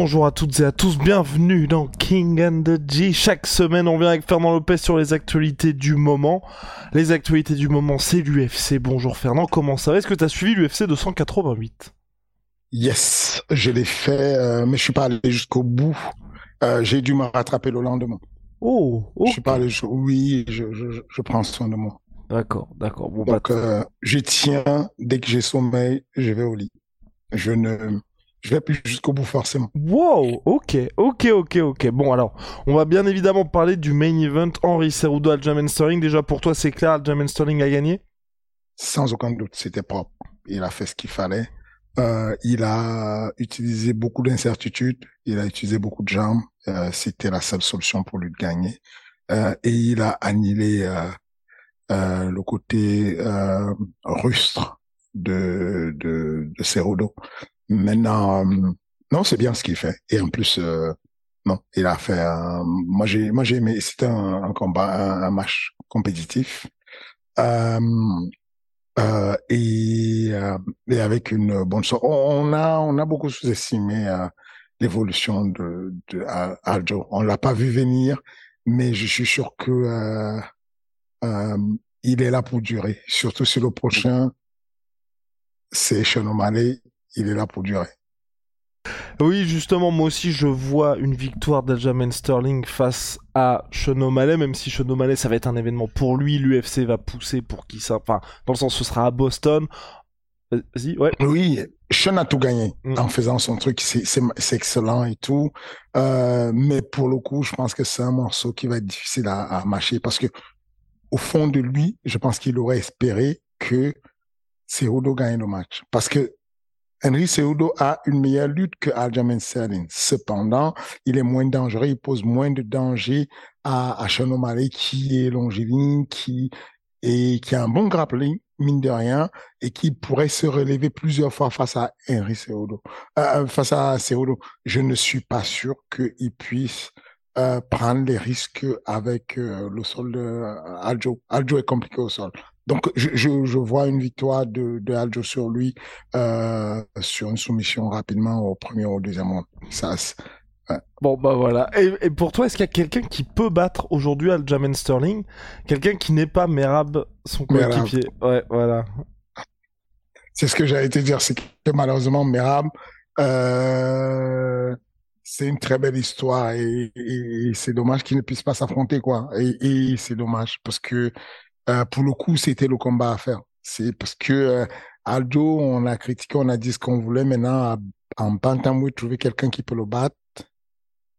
Bonjour à toutes et à tous, bienvenue dans King and the G. Chaque semaine, on vient avec Fernand Lopez sur les actualités du moment. Les actualités du moment, c'est l'UFC. Bonjour Fernand, comment ça va? Est-ce que tu as suivi l'UFC 288 Yes, je l'ai fait, euh, mais je suis pas allé jusqu'au bout. Euh, j'ai dû me rattraper le lendemain. Oh, Je suis pas allé jusqu'au Oui, je, je, je prends soin de moi. D'accord, d'accord. Bon, bah, Donc, euh, je tiens, dès que j'ai sommeil, je vais au lit. Je ne, je vais plus jusqu'au bout forcément. Wow, ok, ok, ok, ok. Bon, alors, on va bien évidemment parler du main event Henry Cerudo Aljamain Sterling. Déjà, pour toi, c'est clair, Aljamain Sterling a gagné? Sans aucun doute, c'était propre. Il a fait ce qu'il fallait. Euh, il a utilisé beaucoup d'incertitudes. Il a utilisé beaucoup de jambes. Euh, c'était la seule solution pour lui de gagner. Euh, et il a annihilé le côté rustre de, de, de Cerudo. Maintenant, euh, non, c'est bien ce qu'il fait. Et en plus, euh, non, il a fait. moi, j'ai, moi, j'ai aimé. C'était un, combat, un, match compétitif. Euh, euh, et, euh, et avec une bonne sorte. On a, on a beaucoup sous-estimé l'évolution de, de Al- Aljo. On l'a pas vu venir, mais je suis sûr que il est là pour durer. Surtout si le prochain, c'est Sean O'Malley, il est là pour durer. Oui, justement, moi aussi, je vois une victoire d'Aljamain Sterling face à Sean même si Sean ça va être un événement pour lui. L'UFC va pousser pour qui ça Enfin, dans le sens, ce sera à Boston. Vas-y, ouais. Oui, Sean a tout gagné Mm. en faisant son truc, c'est excellent et tout. Euh, mais pour le coup, je pense que c'est un morceau qui va être difficile à, à mâcher parce que au fond de lui, je pense qu'il aurait espéré que Cejudo gagne le match. Parce que Henry Cejudo a une meilleure lutte que Aljamain Sterling. Cependant, il est moins dangereux, il pose moins de danger à, à Sean qui est longiligne, qui a un bon grappling, mine de rien, et qui pourrait se relever plusieurs fois face à Henry Cejudo, euh, face à Cejudo. Je ne suis pas sûr qu'il puisse euh, prendre les risques avec euh, le sol de euh, Aljo. Aljo est compliqué au sol. Donc, je, je, je vois une victoire de, de Aljo sur lui, euh, sur une soumission rapidement au premier ou au deuxième round. Ça, Bon, bah voilà. Et, et pour toi, est-ce qu'il y a quelqu'un qui peut battre aujourd'hui Aljamain Sterling? Quelqu'un qui n'est pas Merab, son coéquipier. Ouais, voilà. C'est ce que j'allais te dire, c'est que malheureusement, Merab, euh, c'est une très belle histoire et, et- et c'est dommage qu'ils ne puissent pas s'affronter, quoi. Et c'est dommage parce que euh, pour le coup, c'était le combat à faire. C'est parce que euh, Aldo, on a critiqué, on a dit ce qu'on voulait. Maintenant, à- en bantamweight, trouver quelqu'un qui peut le battre,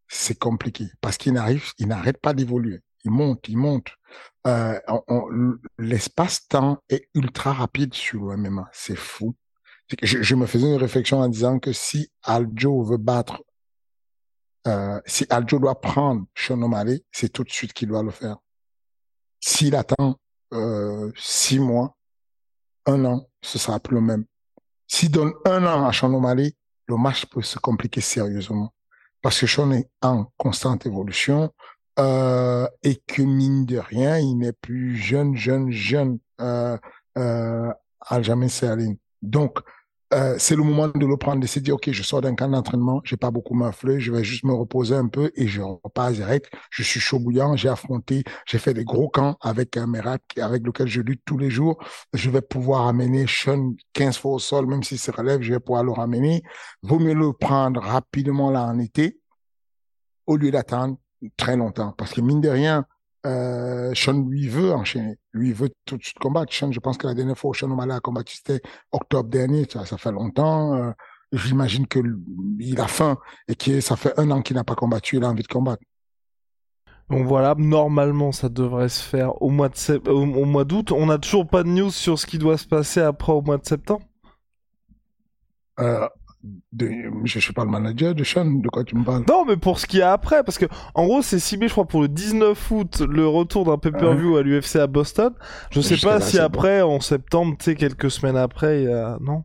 c'est compliqué parce qu'il n'arrive, il n'arrête pas d'évoluer. Il monte, il monte. Euh, L'espace-temps est ultra rapide sur le MMA. C'est fou. Je, je me faisais une réflexion en disant que si Aljo veut battre, euh, si Aljo doit prendre Sean c'est tout de suite qu'il doit le faire. S'il attend euh, six mois, un an, ce sera plus le même. S'il donne un an à Sean O'Malley, le match peut se compliquer sérieusement. Parce que Sean est en constante évolution euh, et que mine de rien, il n'est plus jeune, jeune, jeune euh, euh, Aljamain Sterling. Donc, euh, c'est le moment de le prendre, de se dire, OK, je sors d'un camp d'entraînement, j'ai pas beaucoup m'afflé, je vais juste me reposer un peu et je repars direct. Je suis chaud bouillant, j'ai affronté, j'ai fait des gros camps avec un Merak avec lequel je lutte tous les jours. Je vais pouvoir amener Sean 15 fois au sol, même s'il se relève, je vais pouvoir le ramener. Vaut mieux le prendre rapidement là en été au lieu d'attendre très longtemps. Parce que mine de rien, euh, Sean lui veut enchaîner, lui veut tout de suite combattre. Sean, je pense que la dernière fois où Sean O'Malley a combattu, c'était octobre dernier, ça, ça fait longtemps. Euh, j'imagine que il a faim et que ça fait un an qu'il n'a pas combattu, il a envie de combattre. Donc voilà, normalement ça devrait se faire au mois de au, mois d'août. On n'a toujours pas de news sur ce qui doit se passer après au mois de septembre? Euh, de, je suis pas le manager de Sean, de quoi tu me parles? Non, mais pour ce qu'il y a après, parce que en gros c'est ciblé, je crois, pour le 19 août, le retour d'un pay-per-view à l'UFC à Boston. Je sais pas si après, en septembre, tu sais, quelques semaines après, il y a... non?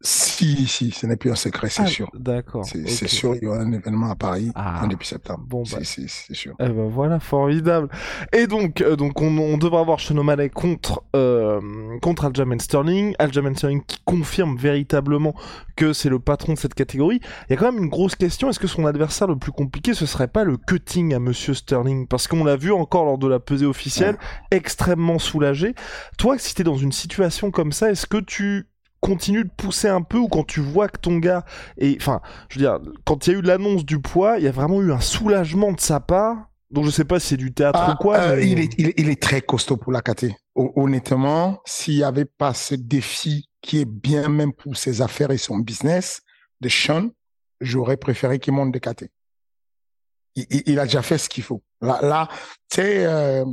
Si, si, ce n'est plus un secret, c'est ah, sûr. D'accord. C'est sûr, il y aura un événement à Paris ah. en début septembre. Bon, bah. c'est sûr. Eh ben voilà, formidable. Et donc, euh, donc on, on devra avoir Sean contre euh, contre Aljamain Sterling. Aljamain Sterling qui confirme véritablement que c'est le patron de cette catégorie. Il y a quand même une grosse question. Est-ce que son adversaire le plus compliqué, ce serait pas le cutting à Monsieur Sterling? Parce qu'on l'a vu encore lors de la pesée officielle, extrêmement soulagé. Toi, si t'es dans une situation comme ça, est-ce que tu continue de pousser un peu ou quand tu vois que ton gars et enfin je veux dire quand il y a eu l'annonce du poids il y a vraiment eu un soulagement de sa part donc je sais pas si c'est du théâtre ou ah, quoi euh, il, est, il, est, très costaud pour la KT honnêtement s'il y avait pas ce défi qui est bien même pour ses affaires et son business de Sean j'aurais préféré qu'il monte de KT il, a déjà fait ce qu'il faut. Là, là tu sais euh,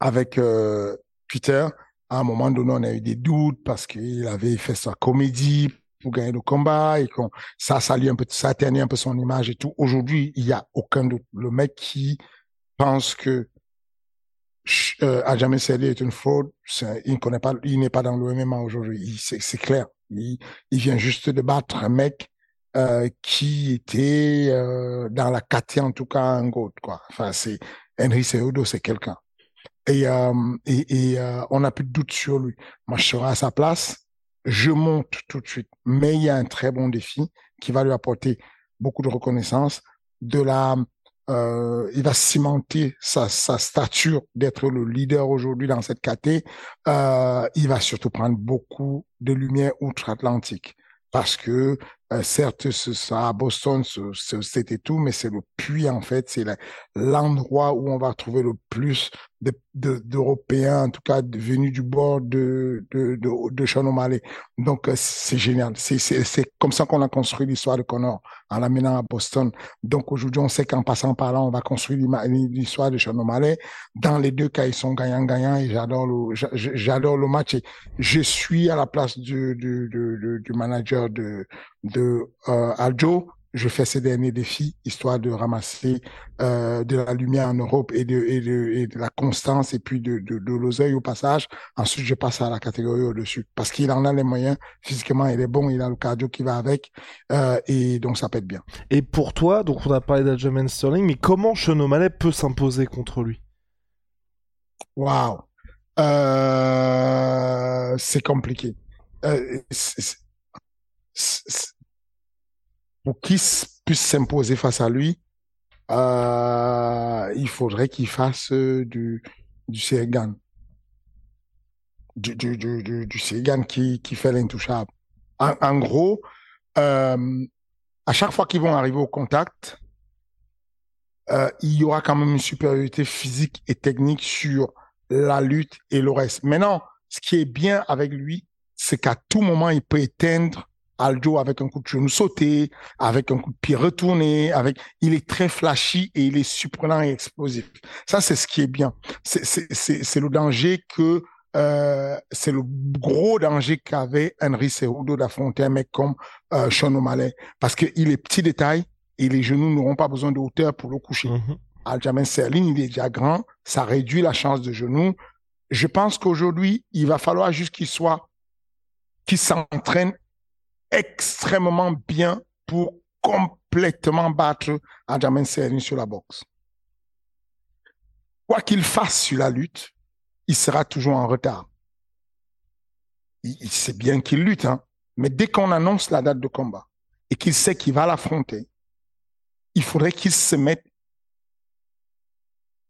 avec euh, Twitter à un moment donné, on a eu des doutes parce qu'il avait fait sa comédie pour gagner le combat et qu'on ça salit un peu, ça ternit un peu son image et tout. Aujourd'hui, il y a aucun doute. Le mec qui pense que euh, Adjamé est une fraude, il connaît pas, il n'est pas dans le MMA aujourd'hui. C'est clair. Il, vient juste de battre un mec euh, qui était euh, dans la caté en tout cas un goat quoi. Enfin c'est Henry Cejudo, c'est quelqu'un et, euh, et euh, on n'a plus de doute sur lui. Moi, je serai à sa place, je monte tout de suite. Mais il y a un très bon défi qui va lui apporter beaucoup de reconnaissance, de la, euh, il va cimenter sa, sa stature d'être le leader aujourd'hui dans cette caté. Euh, il va surtout prendre beaucoup de lumière outre-Atlantique parce que euh, certes, ça à Boston, c'était tout, mais c'est le puits en fait, c'est l'endroit où on va trouver le plus d'Européens, en tout cas venus du bord de de de, de Sean Donc euh, c'est génial. C'est comme ça qu'on a construit l'histoire de Connor en l'amenant à Boston. Donc aujourd'hui, on sait qu'en passant par là, on va construire l'histoire de Sean Dans les deux cas, ils sont gagnants-gagnants et j'adore le j'adore le match. Je suis à la place du du, du, du manager de de euh, Aljo je fais ces derniers défis, histoire de ramasser euh, de la lumière en Europe et de, et de, et de la constance et puis de, de, de l'oseille au passage. Ensuite, je passe à la catégorie au-dessus parce qu'il en a les moyens. Physiquement, il est bon, il a le cardio qui va avec euh, et donc ça peut être bien. Et pour toi, donc on a parlé d'Adjaman Sterling, mais comment Sean peut s'imposer contre lui? Waouh euh, C'est compliqué. Euh, pour qu'il puisse s'imposer face à lui, euh, il faudrait qu'il fasse euh, du, du. Du, du, du, qui, qui fait l'intouchable. En, gros, euh, à chaque fois qu'ils vont arriver au contact, il y aura quand même une supériorité physique et technique sur la lutte et le reste. Maintenant, ce qui est bien avec lui, c'est qu'à tout moment, il peut éteindre Aljo avec un coup de genou sauté, avec un coup de pied retourné, avec, il est très flashy et il est surprenant et explosif. Ça, c'est ce qui est bien. C'est le danger que, euh, c'est le gros danger qu'avait Henry Cejudo d'affronter un mec comme euh, Sean O'Malley. Parce qu'il est petit détail et les genoux n'auront pas besoin de hauteur pour le coucher. Mm-hmm. Aljamain Sterling, il est déjà grand, ça réduit la chance de genou. Je pense qu'aujourd'hui, il va falloir juste qu'il soit, qu'il s'entraîne extrêmement bien pour complètement battre Adjamin Serrin sur la boxe. Quoi qu'il fasse sur la lutte, il sera toujours en retard. Il, sait bien qu'il lutte, hein, mais dès qu'on annonce la date de combat et qu'il sait qu'il va l'affronter, il faudrait qu'il se mette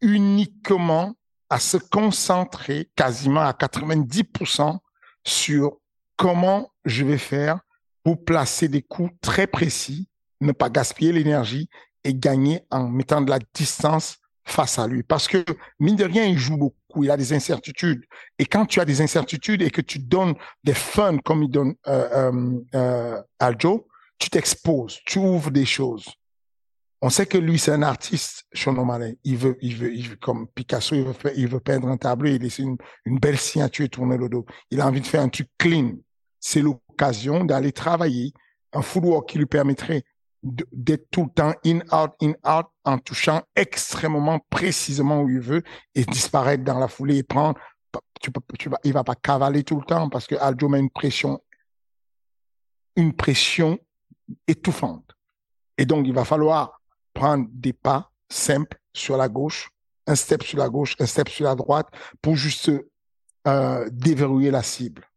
uniquement à se concentrer quasiment à 90% sur comment je vais faire pour placer des coups très précis, ne pas gaspiller l'énergie et gagner en mettant de la distance face à lui. Parce que, mine de rien, il joue beaucoup, il a des incertitudes. Et quand tu as des incertitudes et que tu donnes des fun comme il donne euh, euh, euh Aljo, tu t'exposes, tu ouvres des choses. On sait que lui, c'est un artiste, Sean O'Malley. Il veut, il veut, il veut, comme Picasso, il veut, peindre un tableau, il laisse une, une belle signature et tourner le dos. Il a envie de faire un truc clean. C'est d'aller travailler un footwork qui lui permettrait d'être tout le temps in, out, in, out, en touchant extrêmement précisément où il veut et disparaître dans la foulée et prendre. Tu tu vas, il va pas cavaler tout le temps parce que Aljo met une pression, une pression étouffante. Et donc, il va falloir prendre des pas simples sur la gauche, un step sur la gauche, un step sur la droite pour juste euh, déverrouiller la cible.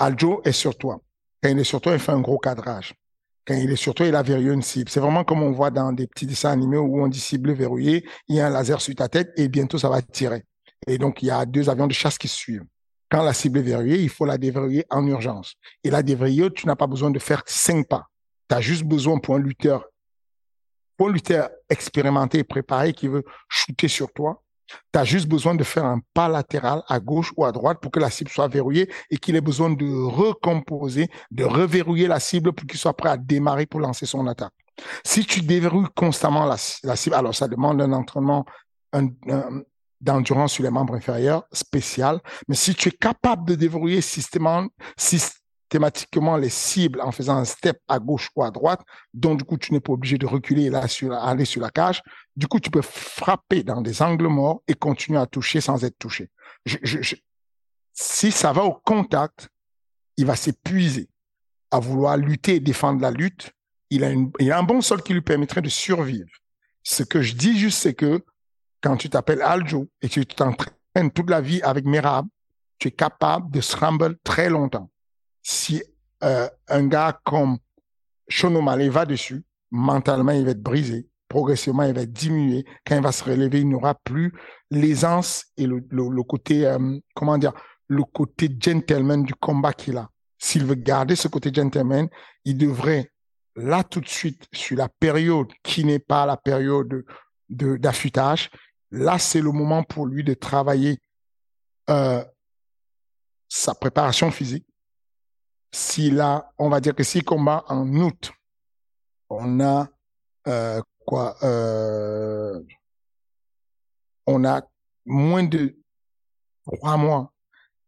Aljo est sur toi. Quand il est sur toi, il fait un gros cadrage. Quand il est sur toi, il a verrouillé une cible. C'est vraiment comme on voit dans des petits dessins animés où on dit cible verrouillée, il y a un laser sur ta tête et bientôt ça va tirer. Et donc, il y a deux avions de chasse qui suivent. Quand la cible est verrouillée, il faut la déverrouiller en urgence. Et la déverrouiller, tu n'as pas besoin de faire cinq pas. Tu as juste besoin pour un lutteur, pour un lutteur expérimenté et préparé qui veut shooter sur toi, tu as juste besoin de faire un pas latéral à gauche ou à droite pour que la cible soit verrouillée et qu'il ait besoin de recomposer, de reverrouiller la cible pour qu'il soit prêt à démarrer pour lancer son attaque. Si tu déverrouilles constamment la, cible, alors ça demande un entraînement d'endurance sur les membres inférieurs spécial, mais si tu es capable de déverrouiller systématiquement, les cibles en faisant un step à gauche ou à droite, donc du coup tu n'es pas obligé de reculer là sur aller sur la cage. Du coup tu peux frapper dans des angles morts et continuer à toucher sans être touché. si ça va au contact, il va s'épuiser à vouloir lutter et défendre la lutte. Il a, un bon sol qui lui permettrait de survivre. Ce que je dis juste, c'est que quand tu t'appelles Aljo et tu t'entraînes toute la vie avec Merab, tu es capable de scramble très longtemps si euh, un gars comme Sean va dessus, mentalement, il va être brisé. Progressivement, il va diminué. Quand il va se relever, il n'aura plus l'aisance et le, le, côté, euh, comment dire, le côté gentleman du combat qu'il a. S'il veut garder ce côté gentleman, il devrait, là tout de suite, sur la période qui n'est pas la période de d'affûtage, là c'est le moment pour lui de travailler euh, sa préparation physique, s'il a, on va dire que s'il combat en août, on a euh, euh, On a moins de trois mois.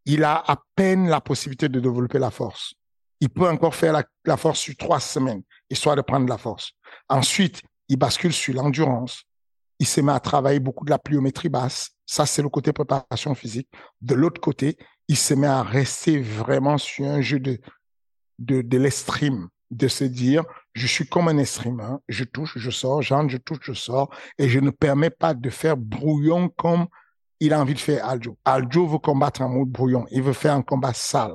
Il a à peine la possibilité de développer la force. Il peut encore faire la, force sur trois semaines, histoire de prendre la force. Ensuite, il bascule sur l'endurance. Il se met à travailler beaucoup de la pliométrie basse. Ça, c'est le côté préparation physique. De l'autre côté, il se met à rester vraiment sur un jeu de, de, de de se dire, je suis comme un estime, hein. je touche, je sors, j'entre, je touche, je sors, et je ne permets pas de faire brouillon comme il a envie de faire Aljo. Aljo veut combattre en mode brouillon, il veut faire un combat sale.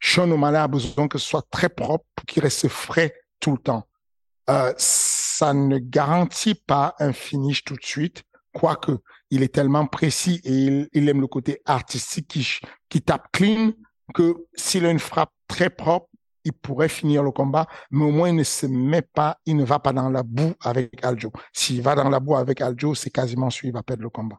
Sean O'Malley a besoin que ce soit très propre pour qu'il reste frais tout le temps. Euh, ça ne garantit pas un finish tout de suite, quoique il est tellement précis et il, aime le côté artistique qui tape clean que s'il a une frappe très propre, il pourrait finir le combat, mais au moins il ne se met pas, il ne va pas dans la boue avec Aljo. S'il va dans la boue avec Aljo, c'est quasiment sûr, il va perdre le combat.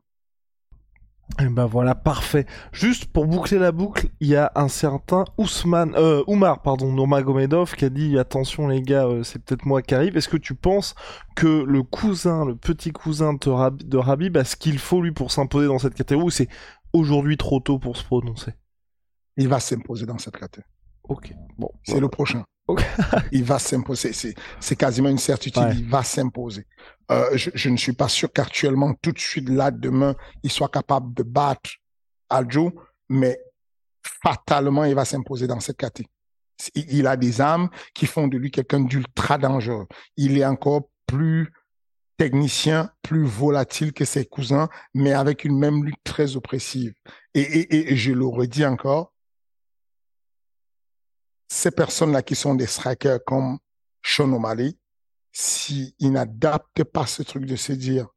Et eh ben voilà, parfait. Juste pour boucler la boucle, il y a un certain Ousmane, euh, Oumar, pardon, Nurmagomedov qui a dit attention les gars, euh, c'est peut-être moi qui arrive. Est-ce que tu penses que le cousin, le petit cousin de, Rabib, de Rabib a ce qu'il faut lui pour s'imposer dans cette catégorie ou c'est aujourd'hui trop tôt pour se prononcer? Il va s'imposer dans cette catégorie. Ok, bon. C'est le prochain. il va s'imposer. C'est quasiment une certitude. Il va s'imposer. Euh, je, ne suis pas sûr qu'actuellement, tout de suite, là, demain, il soit capable de battre Aljo, mais fatalement, il va s'imposer dans cette catégorie. Il a des armes qui font de lui quelqu'un d'ultra dangereux. Il est encore plus technicien, plus volatile que ses cousins, mais avec une même lutte très oppressive. Et, et, et je le redis encore, ces personnes-là qui sont des strikers comme Sean O'Malley, s'ils n'adaptent pas ce truc de se dire,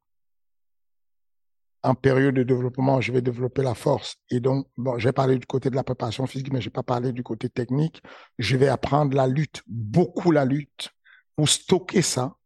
en période de développement, je vais développer la force. Et donc, bon, j'ai parlé du côté de la préparation physique, mais je n'ai pas parlé du côté technique. Je vais apprendre la lutte, beaucoup la lutte, pour stocker ça,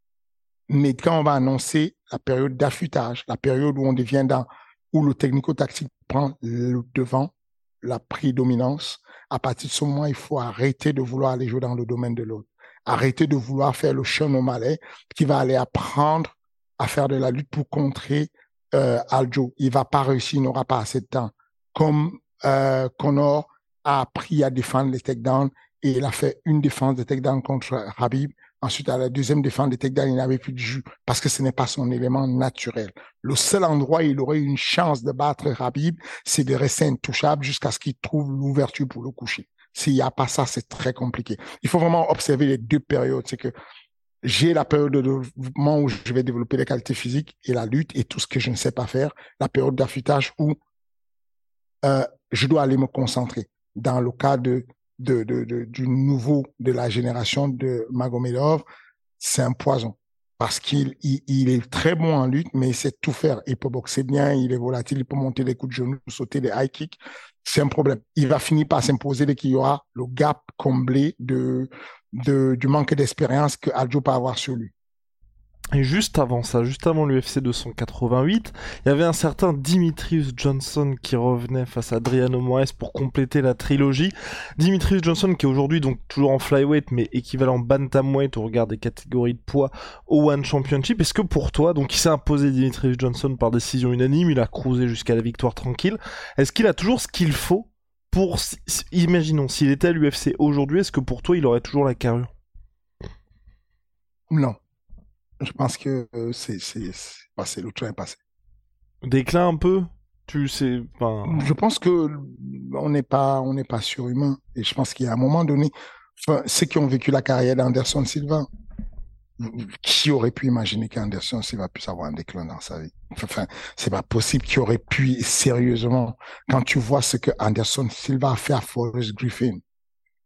Mais quand on va annoncer la période d'affûtage, la période où on devient dans, où le technico-tactique prend le devant, la prédominance, à partir de ce moment, il faut arrêter de vouloir aller jouer dans le domaine de l'autre. Arrêter de vouloir faire le chemin malais qui va aller apprendre à faire de la lutte pour contrer euh, Aljo. Il va pas réussir, il n'aura pas assez de temps. Comme euh, Connor a appris à défendre les takedowns et il a fait une défense de takedown contre Habib. Ensuite, à la deuxième défense de takedown, il n'avait plus de jus parce que ce n'est pas son élément naturel. Le seul endroit où il aurait une chance de battre Habib, c'est de rester intouchable jusqu'à ce qu'il trouve l'ouverture pour le coucher. S'il n'y a pas ça, c'est très compliqué. Il faut vraiment observer les deux périodes. C'est que j'ai la période de développement où je vais développer les qualités physiques et la lutte et tout ce que je ne sais pas faire. La période d'affûtage où euh, je dois aller me concentrer. Dans le cas de, de, du nouveau de la génération de Magomedov, c'est un poison parce qu'il il, est très bon en lutte, mais il sait tout faire. Il peut boxer bien, il est volatile, il peut monter les coups de genoux, sauter des high kicks. C'est un problème. Il va finir par s'imposer dès qu'il y aura le gap comblé de, de du manque d'expérience que Adjo peut avoir sur lui. Et juste avant ça, juste avant l'UFC 288, il y avait un certain Dimitrius Johnson qui revenait face à Adriano Moraes pour compléter la trilogie. Dimitrius Johnson qui est aujourd'hui donc toujours en flyweight mais équivalent bantamweight au regard des catégories de poids au One Championship. Est-ce que pour toi, donc il s'est imposé Dimitrius Johnson par décision unanime, il a cruisé jusqu'à la victoire tranquille. Est-ce qu'il a toujours ce qu'il faut pour, imaginons, s'il était à l'UFC aujourd'hui, est-ce que pour toi il aurait toujours la carrure? Non. Je pense que euh, c'est passé, le train est passé. Déclin un peu? Tu sais enfin... Je pense que on n'est pas on n'est pas surhumain. Et je pense qu'il y a un moment donné enfin, ceux qui ont vécu la carrière d'Anderson Silva qui aurait pu imaginer qu'Anderson Silva puisse avoir un déclin dans sa vie? Enfin, c'est pas possible qu'il aurait pu sérieusement. Quand tu vois ce que Anderson Silva a fait à Forrest Griffin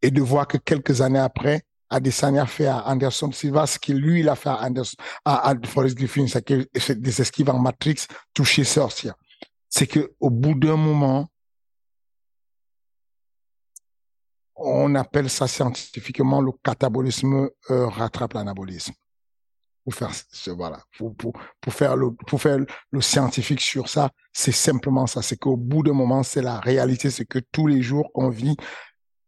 et de voir que quelques années après Adesanya fait à Anderson Silva, ce qu'il lui, il a fait à, Anderson, à, Forrest Griffin, c'est que des esquives en Matrix toucher sortir. C'est que au bout d'un moment, on appelle ça scientifiquement le catabolisme euh, rattrape l'anabolisme. Pour faire voilà, pour, pour, pour faire le pour faire le scientifique sur ça, c'est simplement ça. C'est qu'au bout d'un moment, c'est la réalité, c'est que tous les jours qu'on vit,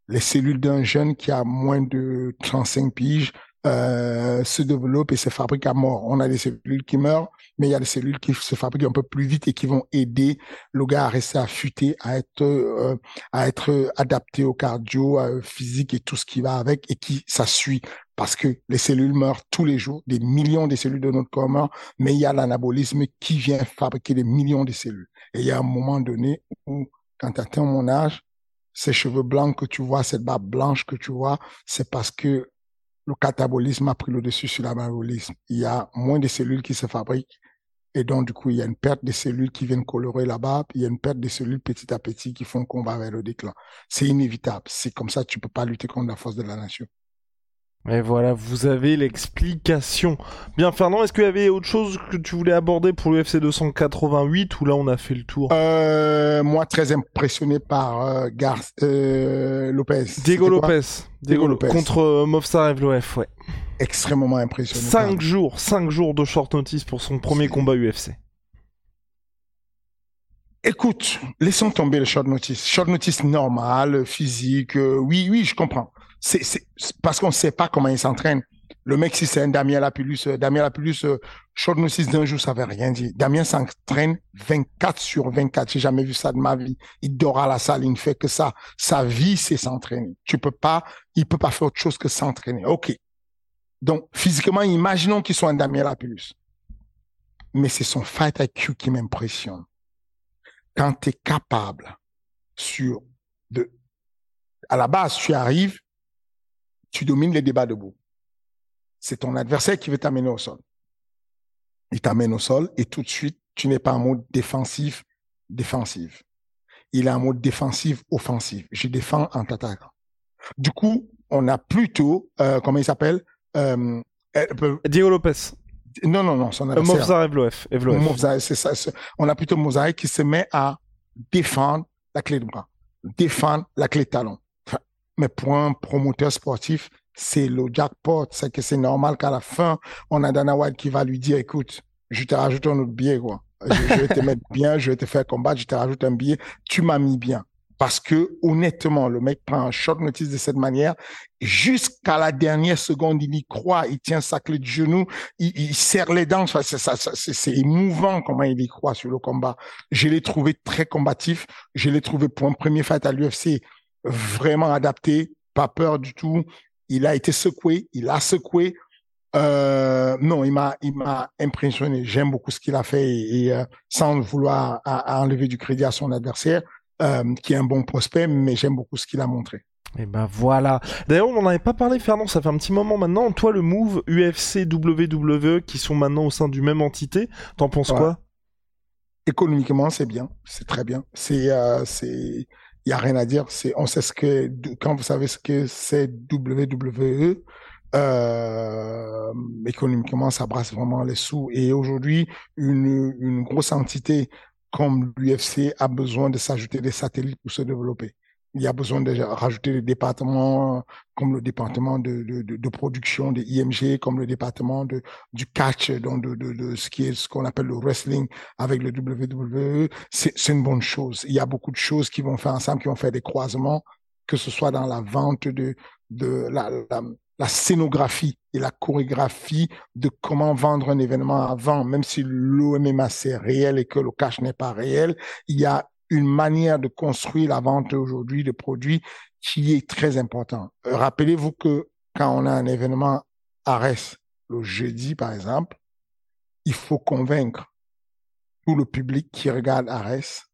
les cellules d'un jeune qui a moins de 35 piges euh, se développent et se fabriquent à mort. On a des cellules qui meurent, mais il y a des cellules qui se fabriquent un peu plus vite et qui vont aider le gars à rester affûté, à être euh, à être adapté au cardio, euh, physique et tout ce qui va avec et qui ça suit parce que les cellules meurent tous les jours, des millions de cellules de notre corps meurent, mais il y a l'anabolisme qui vient fabriquer des millions de cellules. Et il y a un moment donné où, quand tu atteins mon âge, ces cheveux blancs que tu vois, cette barbe blanche que tu vois, c'est parce que le catabolisme a pris le dessus sur l'anabolisme. Il y a moins de cellules qui se fabriquent et donc, du coup, il y a une perte de cellules qui viennent colorer la barbe, il y a une perte de cellules petit à petit qui font qu'on va vers le déclin. C'est inévitable. C'est comme ça, tu peux pas lutter contre la force de la nation. Et voilà, vous avez l'explication. Bien, Fernand, est-ce qu'il y avait autre chose que tu voulais aborder pour l'UFC 288 ou là on a fait le tour? Euh, Moi, très impressionné par euh, Gar euh, Lopez. Diego Lopez. Diego Lopez. Contre Movsar Evloef, ouais. Extrêmement impressionné. Cinq jours, cinq jours de short notice pour son premier combat UFC. Écoute, laissons tomber le short notice. Short notice normal, physique, oui, oui, je comprends c'est parce qu'on ne sait pas comment il s'entraîne. Le mec, si c'est un Damien Lapulus, euh, Damien Lapulus, euh, short notice d'un jour, ça veut rien dire. Damien s'entraîne 24 sur 24. J'ai jamais vu ça de ma vie. Il dort à la salle, il ne fait que ça. Sa vie, c'est s'entraîner. Tu peux pas, il peut pas faire autre chose que s'entraîner. OK. Donc, physiquement, imaginons qu'il soit un Damien Lapulus. Mais c'est son fight IQ qui m'impressionne. Quand tu es capable sur de, à la base, tu arrives, tu domines les débats debout. C'est ton adversaire qui veut t'amener au sol. Il t'amène au sol et tout de suite, tu n'es pas en mode défensif, défensif. Il est en mode défensif, offensif. Je défends en t'attaquant. Du coup, on a plutôt, euh, comment il s'appelle euh, euh Diego Lopez. Non, non, non. Son adversaire. Evloef. c'est ça. On a plutôt Mosaïque qui se met à défendre la clé de bras, défendre la clé de talon mais pour un promoteur sportif, c'est le jackpot. C'est que c'est normal qu'à la fin, on a Dana White qui va lui dire, écoute, je te rajoute un autre billet, quoi. Je, vais te mettre bien, je vais te faire combattre, je te rajoute un billet. Tu m'as mis bien. Parce que, honnêtement, le mec prend un short notice de cette manière. Jusqu'à la dernière seconde, il y croit, il tient sa clé de genou, il, serre les dents. C'est émouvant comment il y croit sur le combat. Je l'ai trouvé très combatif. Je l'ai trouvé pour un premier fight à l'UFC vraiment adapté, pas peur du tout. Il a été secoué, il a secoué. Euh, non, il m'a, il m'a impressionné. J'aime beaucoup ce qu'il a fait et, euh, sans vouloir enlever du crédit à son adversaire, euh, qui est un bon prospect, mais j'aime beaucoup ce qu'il a montré. Et eh ben voilà. D'ailleurs, on n'en avait pas parlé, Fernand, ça fait un petit moment maintenant. Toi, le move UFC, WWE, qui sont maintenant au sein du même entité, t'en penses quoi? Économiquement, c'est bien, c'est très bien. C'est, c'est, il y a rien à dire. C'est, on sait ce que, quand vous savez ce que c'est WWE, euh, économiquement, ça brasse vraiment les sous. Et aujourd'hui, une, une grosse entité comme l'UFC a besoin de s'ajouter des satellites pour se développer il y a besoin de rajouter des départements comme le département de, de, de, production de IMG, comme le département de, du catch, donc de, de, ce qui est ce qu'on appelle le wrestling avec le WWE. C'est une bonne chose. Il y a beaucoup de choses qui vont faire ensemble, qui vont faire des croisements, que ce soit dans la vente de, de la, la, scénographie et la chorégraphie de comment vendre un événement avant, même si l'OMMA c'est réel et que le cash n'est pas réel, il y a une manière de construire la vente aujourd'hui de produits qui est très important. Euh, rappelez-vous que quand on a un événement ARES le jeudi, par exemple, il faut convaincre tout le public qui regarde ARES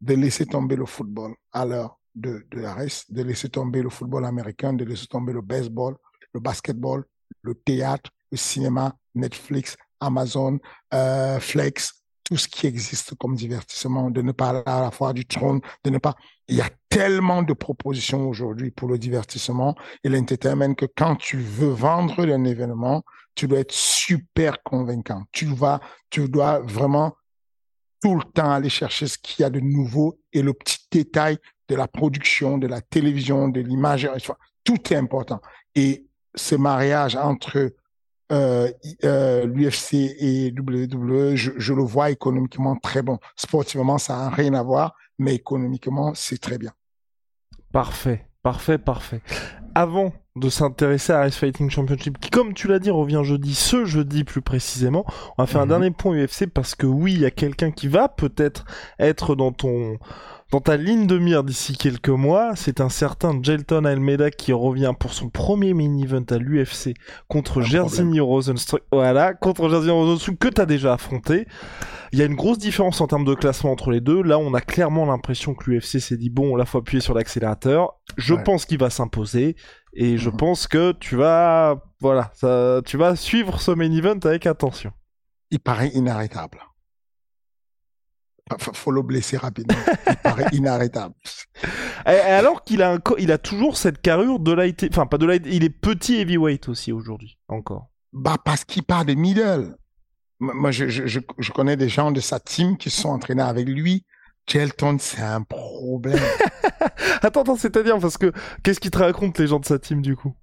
de laisser tomber le football à l'heure de, de l'ARES, de laisser tomber le football américain, de laisser tomber le baseball, le basketball, le théâtre, le cinéma, Netflix, Amazon, euh, Flex, tout ce qui existe comme divertissement, de ne pas aller à la fois du trône, de ne pas. Il y a tellement de propositions aujourd'hui pour le divertissement et l'entertainment que quand tu veux vendre un événement, tu dois être super convaincant. Tu vas, tu dois vraiment tout le temps aller chercher ce qu'il y a de nouveau et le petit détail de la production, de la télévision, de l'image. Tout est important. Et ce mariage entre euh, euh, l'UFC et WWE, je, le vois économiquement très bon. Sportivement, ça n'a rien à voir, mais économiquement, c'est très bien. Parfait, parfait, parfait. Avant de s'intéresser à Ice Fighting Championship, qui, comme tu l'as dit, revient jeudi, ce jeudi plus précisément, on va faire un mhm. dernier point UFC parce que oui, il y a quelqu'un qui va peut-être être dans ton dans ta ligne de mire d'ici quelques mois, c'est un certain Jelton Almeida qui revient pour son premier mini-event à l'UFC contre Jairzinho Rosenstruck. Voilà, contre Jairzinho Rosenstruck que t'as déjà affronté. Il y a une grosse différence en termes de classement entre les deux. Là, on a clairement l'impression que l'UFC s'est dit bon, là faut appuyer sur l'accélérateur. Je pense qu'il va s'imposer et je mhm. pense que tu vas, voilà, ça, tu vas suivre ce main event avec attention. Il paraît inarrêtable faut le blesser rapidement. Il paraît inarrêtable. Et alors qu'il a, un il a toujours cette carrure de light, enfin pas de light, il est petit heavyweight aussi aujourd'hui, encore. Bah parce qu'il part des middle. Moi, je, je, je, connais des gens de sa team qui sont entraînés avec lui. Gelton, c'est un problème. attends, attends, c'est-à-dire parce que qu'est-ce qu'il te raconte les gens de sa team du coup?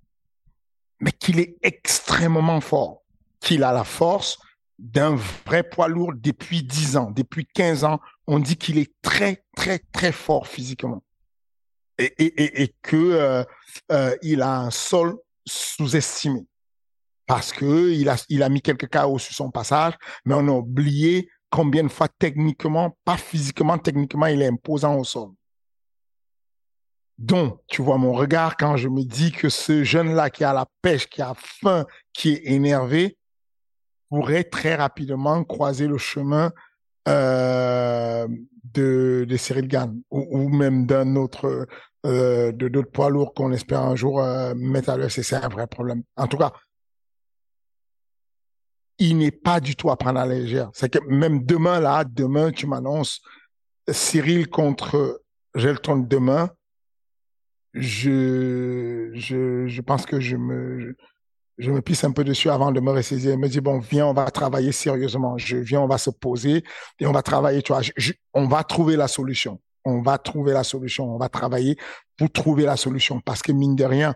Mais qu'il est extrêmement fort, qu'il a la force, d'un vrai poids lourd depuis 10 ans, depuis 15 ans. On dit qu'il est très, très, très fort physiquement. Et, et, et, que euh, euh, il a un sol sous-estimé. Parce que il a, il a mis quelques chaos sur son passage, mais on a oublié combien de fois techniquement, pas physiquement, techniquement, il est imposant au sol. Donc, tu vois mon regard quand je me dis que ce jeune-là qui a la pêche, qui a faim, qui est énervé, pourrait très rapidement croiser le chemin euh, de, Cyril Gann ou, même d'un autre, euh, de d'autres poids lourds qu'on espère un jour euh, mettre à l'UFC. C'est un vrai problème. En tout cas, il n'est pas du tout à prendre à légère. C'est que même demain, là, demain, tu m'annonces Cyril contre Gelton demain. Je, je, je pense que je me, je me pisse un peu dessus avant de me ressaisir. Il me dit, bon, viens, on va travailler sérieusement. Je viens, on va se poser et on va travailler, tu vois. on va trouver la solution. On va trouver la solution. On va travailler pour trouver la solution. Parce que mine de rien,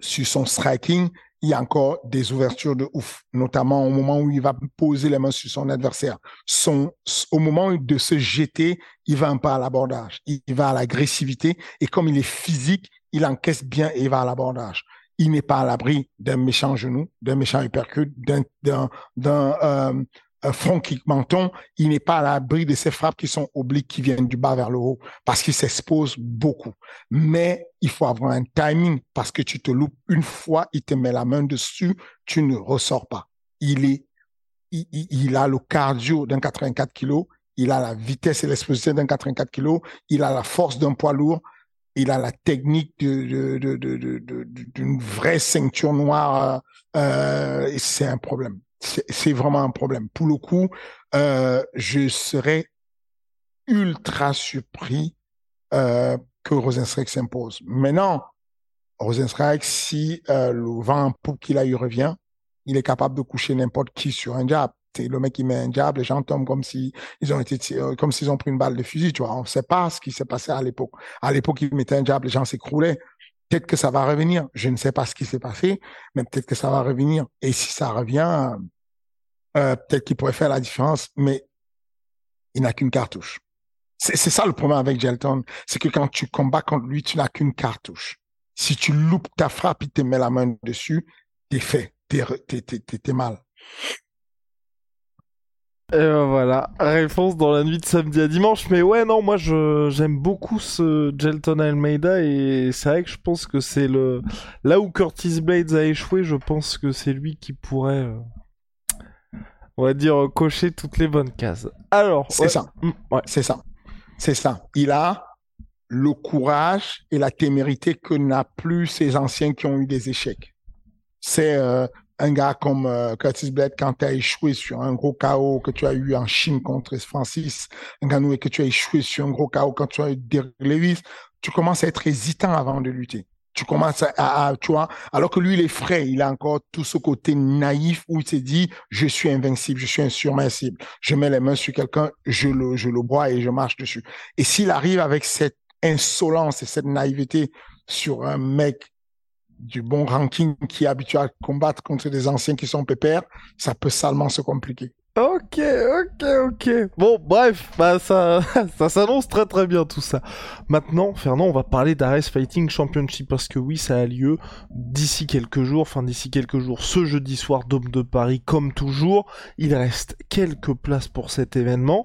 sur son striking, il y a encore des ouvertures de ouf, notamment au moment où il va poser les mains sur son adversaire. Son, au moment de se jeter, il va un peu à l'abordage, il va à l'agressivité et comme il est physique, il encaisse bien et il va à l'abordage. Il n'est pas à l'abri d'un méchant genou, d'un méchant uppercut, d'un, d'un, euh, front kick menton, il n'est pas à l'abri de ces frappes qui sont obliques, qui viennent du bas vers le haut, parce qu'il s'expose beaucoup. Mais il faut avoir un timing, parce que tu te loupes une fois, il te met la main dessus, tu ne ressors pas. Il est, il, il a le cardio d'un 84 kilos, il a la vitesse et l'exposition d'un 84 kilos, il a la force d'un poids lourd, il a la technique d'une vraie ceinture noire. Euh, c'est un problème c'est vraiment un problème. Pour le coup, euh, je serais ultra surpris euh, que Rosenstreich s'impose. Maintenant, Rosenstreich, si euh, le vent pour qu'il a eu revient, il est capable de coucher n'importe qui sur un jab. Le mec qui met un jab, les gens tombent comme si ils ont été comme s'ils ont pris une balle de fusil, tu vois. On ne sait pas ce qui s'est passé à l'époque. À l'époque, il mettait un jab, les gens s'écroulaient. Peut-être que ça va revenir. Je ne sais pas ce qui s'est passé, mais peut-être que ça va revenir. Et si ça revient, euh, peut-être qu'il pourrait faire la différence, mais il n'a qu'une cartouche. C'est ça le problème avec Gelton, c'est que quand tu combats contre lui, tu n'as qu'une cartouche. Si tu loupes ta frappe, il te met la main dessus, t'es fait, t'es mal. Et ben voilà, réponse dans la nuit de samedi à dimanche. Mais ouais, non, moi j'aime beaucoup ce Gelton Almeida et c'est vrai que je pense que c'est le là où Curtis Blades a échoué, je pense que c'est lui qui pourrait euh, on va dire, cocher toutes les bonnes cases. Alors, c'est ça. Mm, c'est ça. C'est ça. Il a le courage et la témérité que n'a plus ces anciens qui ont eu des échecs. C'est euh, un gars comme euh, Curtis Blade quand tu as échoué sur un gros chaos que tu as eu en Chine contre Francis Ngannou et que tu as échoué sur un gros chaos quand tu as eu Derek Lewis, tu commences à être hésitant avant de lutter tu commences à, tu vois, alors que lui, il est frais, il a encore tout ce côté naïf où il s'est dit, je suis invincible, je suis insurmincible. Je mets les mains sur quelqu'un, je le, je le bois et je marche dessus. Et s'il arrive avec cette insolence et cette naïveté sur un mec du bon ranking qui est habitué à combattre contre des anciens qui sont pépères, ça peut salement se compliquer. Ok, ok, ok. Bon, bref, bah ça, ça s'annonce très très bien tout ça. Maintenant, Fernand, on va parler d'Ares Fighting Championship parce que oui, ça a lieu d'ici quelques jours, enfin d'ici quelques jours, ce jeudi soir, Dôme de Paris, comme toujours. Il reste quelques places pour cet événement.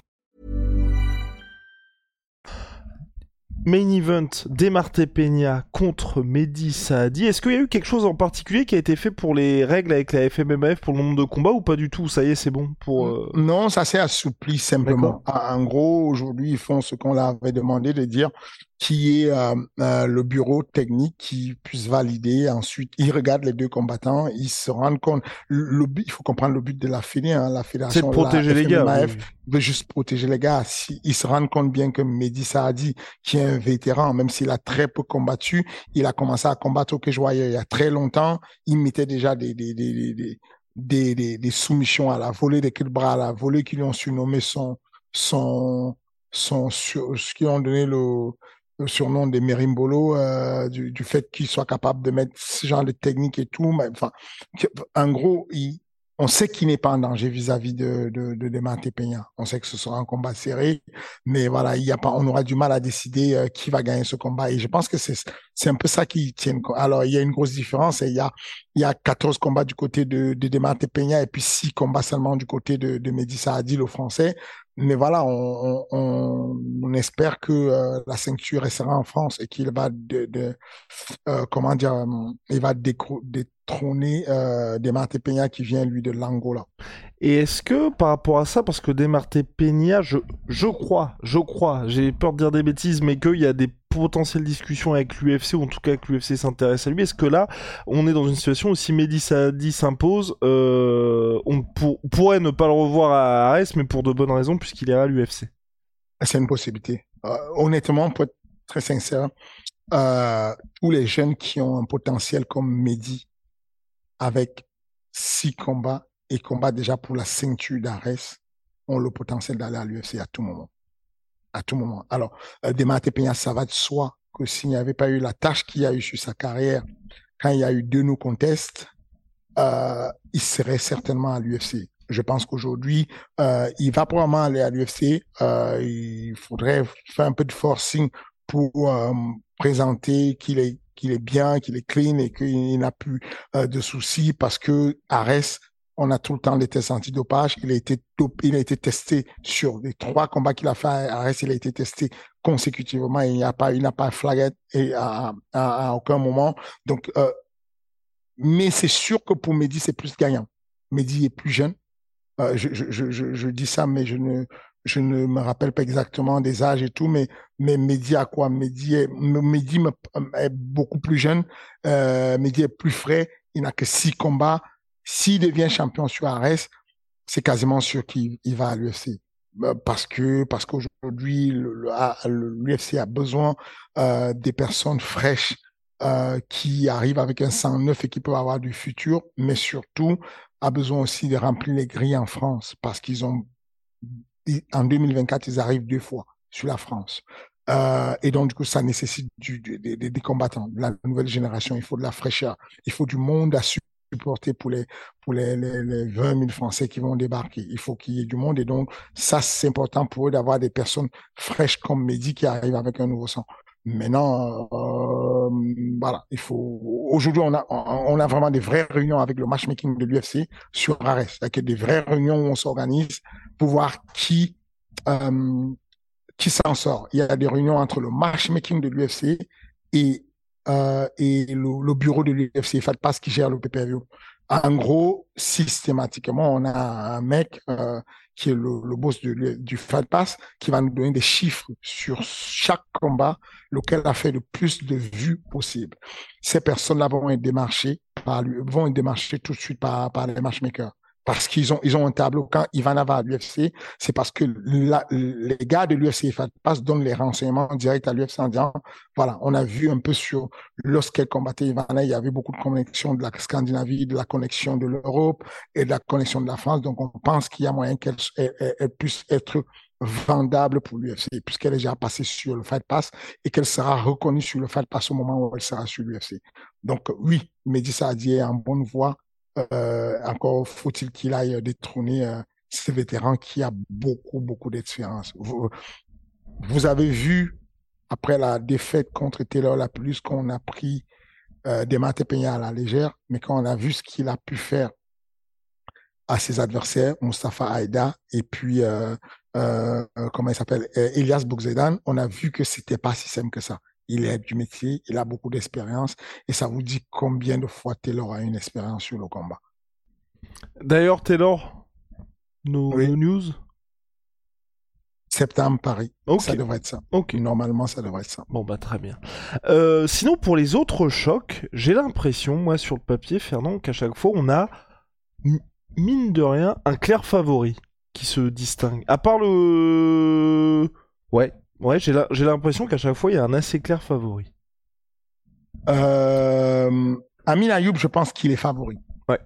Main event Demarte Peña contre Mehdi Saadi. Est-ce qu'il y a eu quelque chose en particulier qui a été fait pour les règles avec la FMMF pour le nombre de combats ou pas du tout? Ça y est, c'est bon pour. Euh, non, ça s'est assoupli simplement. En gros, aujourd'hui, ils font ce qu'on leur avait demandé de dire qui est euh, euh, le bureau technique qui puisse valider. Ensuite, ils regardent les deux combattants, ils se rendent compte. Le, but, il faut comprendre le but de la fédé, hein, la fédération. C'est de protéger les gars. veut juste protéger les gars. Si, ils se rendent compte bien que Mehdi Saadi, qui est un vétéran, même s'il a très peu combattu, il a commencé à combattre au Kejoyer il y a très longtemps. Il mettait déjà des, des, des, des des, des, des, soumissions à la volée, des bras à la volée qui lui ont surnommé son, son, son, ce qui ont donné le, le surnom des Merimbolo, euh, du, fait qu'il soit capable de mettre ce genre de technique et tout. Mais, enfin, en gros, il, on sait qu'il n'est pas en danger vis-à-vis de, de, de Peña. On sait que ce sera un combat serré, mais voilà, il y a pas, on aura du mal à décider euh, qui va gagner ce combat. Et je pense que c'est, c'est un peu ça qui tient. Alors, il y a une grosse différence. Il y a, il y a 14 combats du côté de, de Peña et puis 6 combats seulement du côté de, de Mehdi le français. Mais voilà, on, on, on espère que euh, la ceinture restera en France et qu'il va de, de euh, comment dire, il va détrôner euh, des Peña qui vient lui de l'Angola. Et est-ce que par rapport à ça, parce que Demarte Peña, je, je crois, je crois, j'ai peur de dire des bêtises, mais qu'il y a des potentielles discussions avec l'UFC, ou en tout cas que l'UFC s'intéresse à lui, est-ce que là, on est dans une situation où si Mehdi Saadi s'impose, euh, on pourrait ne pas le revoir à Ares, mais pour de bonnes raisons, puisqu'il est à l'UFC C'est une possibilité. Euh, honnêtement, pour être très sincère, euh, tous les jeunes qui ont un potentiel comme Mehdi, avec six combats, et combat déjà pour la ceinture d'Ares ont le potentiel d'aller à l'UFC à tout moment. À tout moment. Alors, euh, Demate Peña, ça va de soi que s'il n'y avait pas eu la tâche qu'il y a eu sur sa carrière, quand il y a eu deux no contests, euh, il serait certainement à l'UFC. Je pense qu'aujourd'hui, euh, il va probablement aller à l'UFC. Il faudrait faire un peu de forcing pour présenter qu'il est qu'il est bien, qu'il est clean et qu'il n'a plus euh, de soucis parce que Ares on a tout le temps les tests antidopage. Il a été il a été testé sur les trois combats qu'il a fait à Arès, il a été testé consécutivement. il n'y a pas, il n'a pas flagué et à, aucun moment. Donc, euh, mais c'est sûr que pour Mehdi, c'est plus gagnant. Mehdi est plus jeune. Euh, je, dis ça, mais je ne, je ne me rappelle pas exactement des âges et tout, mais, mais Mehdi a quoi Mehdi est, Mehdi est beaucoup plus jeune. Euh, Mehdi est plus frais. Il n'a que six combats. S'il devient champion sur Ares, c'est quasiment sûr qu'il va à l'UFC. Euh, parce que parce qu'aujourd'hui l'UFC a besoin euh, des personnes fraîches euh, qui arrivent avec un sang neuf et qui peuvent avoir du futur, mais surtout a besoin aussi de remplir les grilles en France parce qu'ils ont en 2024 ils arrivent deux fois sur la France. Euh, et donc, du coup, ça nécessite des combattants, de la nouvelle génération. Il faut de la fraîcheur. Il faut du monde à supporter pour les, les 20 000 Français qui vont débarquer. Il faut qu'il y ait du monde. Et donc, ça, c'est important pour eux d'avoir des personnes fraîches comme Mehdi qui arrivent avec un nouveau sang. Maintenant, euh, voilà, il faut. Aujourd'hui, on a, on a vraiment des vraies réunions avec le matchmaking de l'UFC sur Ares, avec des vraies réunions où on s'organise pour voir qui, euh, qui s'en sort. Il y a des réunions entre le matchmaking de l'UFC et euh, et le, bureau de l'UFC Pass qui gère le PPV. En gros, systématiquement, on a un mec qui est le, boss du, du Pass qui va nous donner des chiffres sur chaque combat, lequel a fait le plus de vues possible. Ces personnes-là vont être démarchées lui, vont être démarchées tout de suite par, par les matchmakers parce qu'ils ont, ils ont un tableau. Quand il va avoir à l'UFC, c'est parce que les gars de l'UFC passe donnent les renseignements direct à l'UFC en disant, voilà, on a vu un peu sur lorsqu'elle combattait Ivana, il y avait beaucoup de connexions de la Scandinavie, de la connexion de l'Europe et de la connexion de la France. Donc, on pense qu'il y a moyen qu'elle puisse être vendable pour l'UFC, puisqu'elle est déjà passée sur le Fight Pass et qu'elle sera reconnue sur le Fight Pass au moment où elle sera sur l'UFC. Donc, oui, Mehdi Saadi est en bonne voie encore faut-il qu'il aille détrôner euh, ce vétéran qui a beaucoup, beaucoup d'expérience. Vous, avez vu, après la défaite contre Taylor la plus, qu'on a pris euh, des maths à la légère, mais quand on a vu ce qu'il a pu faire à ses adversaires, Mustafa Aïda et puis, euh, euh, comment il s'appelle, Elias Boukzedan, on a vu que c'était pas si simple que ça il est du métier, il a beaucoup d'expérience, et ça vous dit combien de fois Taylor a une expérience sur le combat? D'ailleurs, Taylor, nos, news? Septembre, Paris. Ça devrait être ça. Ok. Normalement, ça devrait être ça. Bon, bah très bien. Euh, sinon, pour les autres chocs, j'ai l'impression, moi, sur le papier, Fernand, qu'à chaque fois, on a, mine de rien, un clair favori qui se distingue. À part le... Ouais, Ouais, j'ai l'impression qu'à chaque fois, il y a un assez clair favori. Euh, Amin Ayoub, je pense qu'il est favori. Ouais.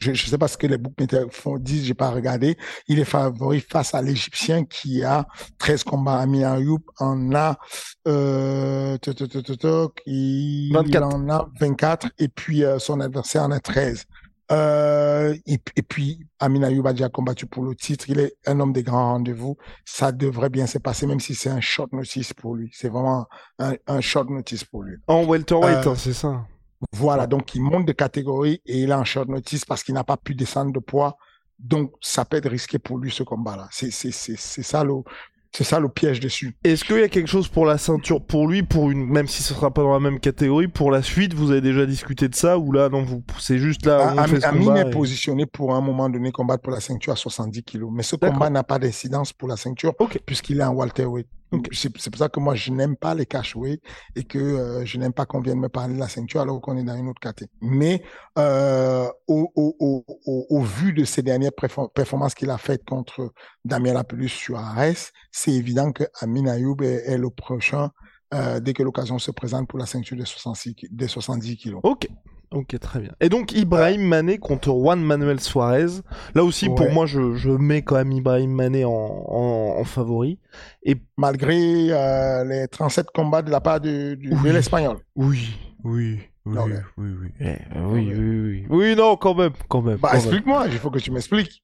Je ne sais pas ce que les bookmakers font, disent, j'ai pas regardé. Il est favori face à l'Égyptien qui a 13 combats. Amin Ayoub en a, euh, il, 24. en a 24 et puis euh, son adversaire en a 13. Euh, et, puis, Amin Ayoub a combattu pour le titre. Il est un homme des grands rendez-vous. Ça devrait bien se passer, même si c'est un short notice pour lui. C'est vraiment un, un, short notice pour lui. En welterweight, euh, hein, c'est ça. Voilà, donc il monte de catégorie et il est en short notice parce qu'il n'a pas pu descendre de poids. Donc, ça peut être risqué pour lui ce combat-là. C'est ça le, C'est ça le piège dessus. Est-ce qu'il y a quelque chose pour la ceinture pour lui, pour une, même si ce sera pas dans la même catégorie, pour la suite, vous avez déjà discuté de ça ou là non, vous c'est juste là. On fait Amine est positionné pour un moment donné combattre pour la ceinture à 70 kilos, mais ce combat n'a pas d'incidence pour la ceinture puisqu'il est en welterweight. C'est pour ça que moi, je n'aime pas les cashweight et que euh, je n'aime pas qu'on vienne me parler de la ceinture alors qu'on est dans une autre catégorie. Mais euh, au, au, au, au, vu de ces dernières performances qu'il a faites contre Damien Lapelus sur Ares, c'est évident que Amin Ayoub est, le prochain euh, dès que l'occasion se présente pour la ceinture des 66, des 70 kilos. Ok. Ok, très bien. Et donc Ibrahim Mané contre Juan Manuel Suarez. Là aussi, pour moi, je, je, mets quand même Ibrahim Mané en, en, favori. Et malgré euh, les 37 combats de la part de, de l'Espagnol. Oui, oui. Oui, oui, oui, oui. Eh, oui, oui, oui. Oui, non, quand même, quand même. Bah, explique-moi, il faut que tu m'expliques.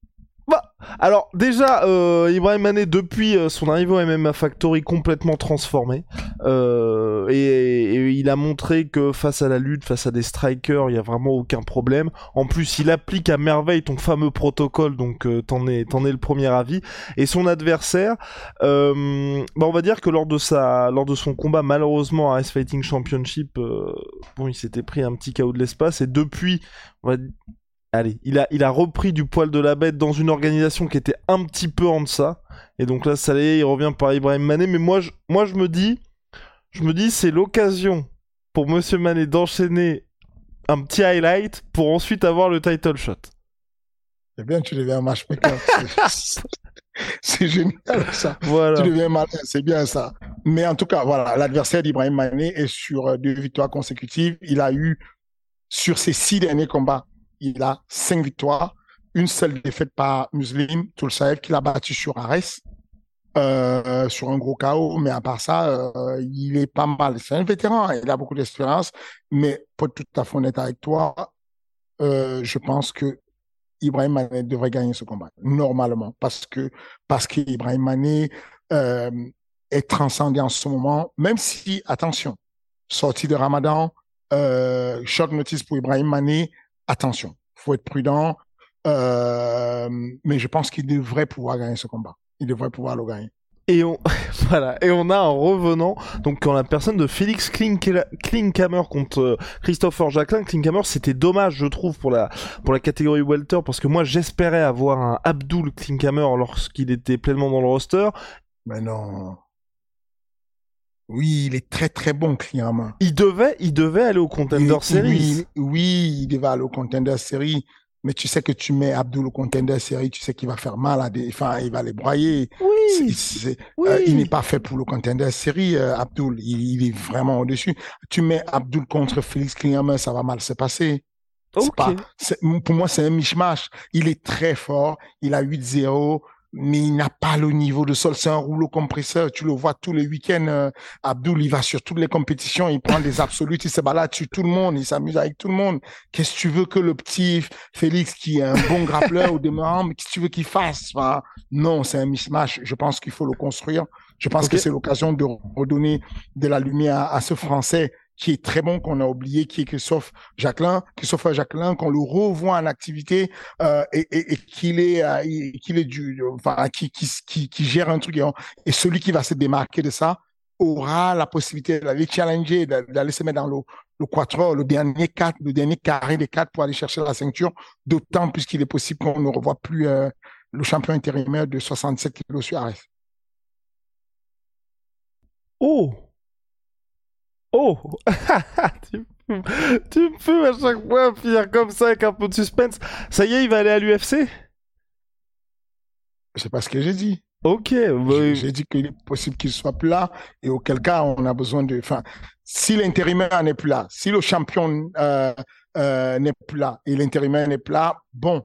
Alors déjà, euh, Ibrahim Mané depuis euh, son arrivée au MMA Factory complètement transformé euh, et, il a montré que face à la lutte, face à des strikers, il y a vraiment aucun problème. En plus, il applique à merveille ton fameux protocole, donc euh, t'en es es le premier avis. Et son adversaire, bah on va dire que lors de sa lors de son combat malheureusement à Ice Fighting Championship, bon il s'était pris un petit chaos de l'espace et depuis on va allez, il a, il a repris du poil de la bête dans une organisation qui était un petit peu en deçà. Et donc là, ça il revient par Ibrahim Mané. Mais moi, je, moi, je me dis, je me dis, c'est l'occasion pour Monsieur Mané d'enchaîner un petit highlight pour ensuite avoir le title shot. C'est bien, tu deviens un matchmaker. c'est génial ça. Voilà. Tu deviens malin, c'est bien ça. Mais en tout cas, voilà, l'adversaire d'Ibrahim Mané est sur deux victoires consécutives. Il a eu, sur ses six derniers combats, il a cinq victoires, une seule défaite par Muslim Toulsaev qu'il a battu sur Ares, euh, sur un gros chaos, mais à part ça, euh, il est pas mal. C'est un vétéran, il a beaucoup d'expérience, mais pour tout à fait honnête avec toi, euh, je pense que Ibrahim Mané devrait gagner ce combat, normalement, parce que, parce qu'Ibrahim Mané euh, est transcendé en ce moment, même si, attention, sortie de Ramadan, short notice pour Ibrahim Mané, attention, faut être prudent. Euh, mais je pense qu'il devrait pouvoir gagner ce combat. Il devrait pouvoir le gagner. Et on, voilà, et on a un revenant, donc quand la personne de Félix Klinkhammer contre euh, Christopher Jacquelin, Klinkhammer, c'était dommage, je trouve, pour la, pour la catégorie welter, parce que moi, j'espérais avoir un Abdul Klinkhammer lorsqu'il était pleinement dans le roster. Mais non. Oui, il est très très bon, client. Il devait, il devait aller au Contender Series. Oui, il devait aller au Contender Series. Mais tu sais que tu mets Abdul au Contender Series, tu sais qu'il va faire mal à des, enfin, il va les broyer. Oui. Euh, il n'est pas fait pour le Contender Series, euh, Abdul. Il, est vraiment au-dessus. Tu mets Abdul contre Félix Klinger, ça va mal se passer. Pas, pour moi, c'est un mishmash. Il est très fort. Il a 8-0 mais il n'a pas le niveau de sol. C'est un rouleau compresseur. Tu le vois tous les week-ends. Euh, Abdul, il va sur toutes les compétitions. Il prend des absolutes. Il se balade sur tout le monde. Il s'amuse avec tout le monde. Qu'est-ce que tu veux que le petit Félix, qui est un bon grappleur au demeurant, mais qu'est-ce que tu veux qu'il fasse Non, c'est un mismatch. Je pense qu'il faut le construire. Je pense que c'est l'occasion de redonner de la lumière à ce Français qui est très bon, qu'on a oublié, qui est Christophe Jacquelin, Christophe Jacquelin, qu'on le revoit en activité euh, et, qu'il est, euh, qu'il est du, enfin, qui, qui, qui, gère un truc. Et, celui qui va se démarquer de ça aura la possibilité d'aller challenger, d'aller se mettre dans le, le quattro, le dernier quatre, le dernier carré des quatre pour aller chercher la ceinture, d'autant plus qu'il est possible qu'on ne revoit plus euh, le champion intérimaire de 67 kg sur Arès. Oh Oh tu, me peux à chaque fois finir comme ça avec un peu de suspense. Ça y est, il va aller à l'UFC C'est pas ce que j'ai dit. Ok. Bah, j'ai dit qu'il est possible qu'il soit plus là et auquel cas on a besoin de. Enfin, si l'intérimaire n'est plus là, si le champion euh, euh, n'est plus là et l'intérimaire n'est plus là, bon,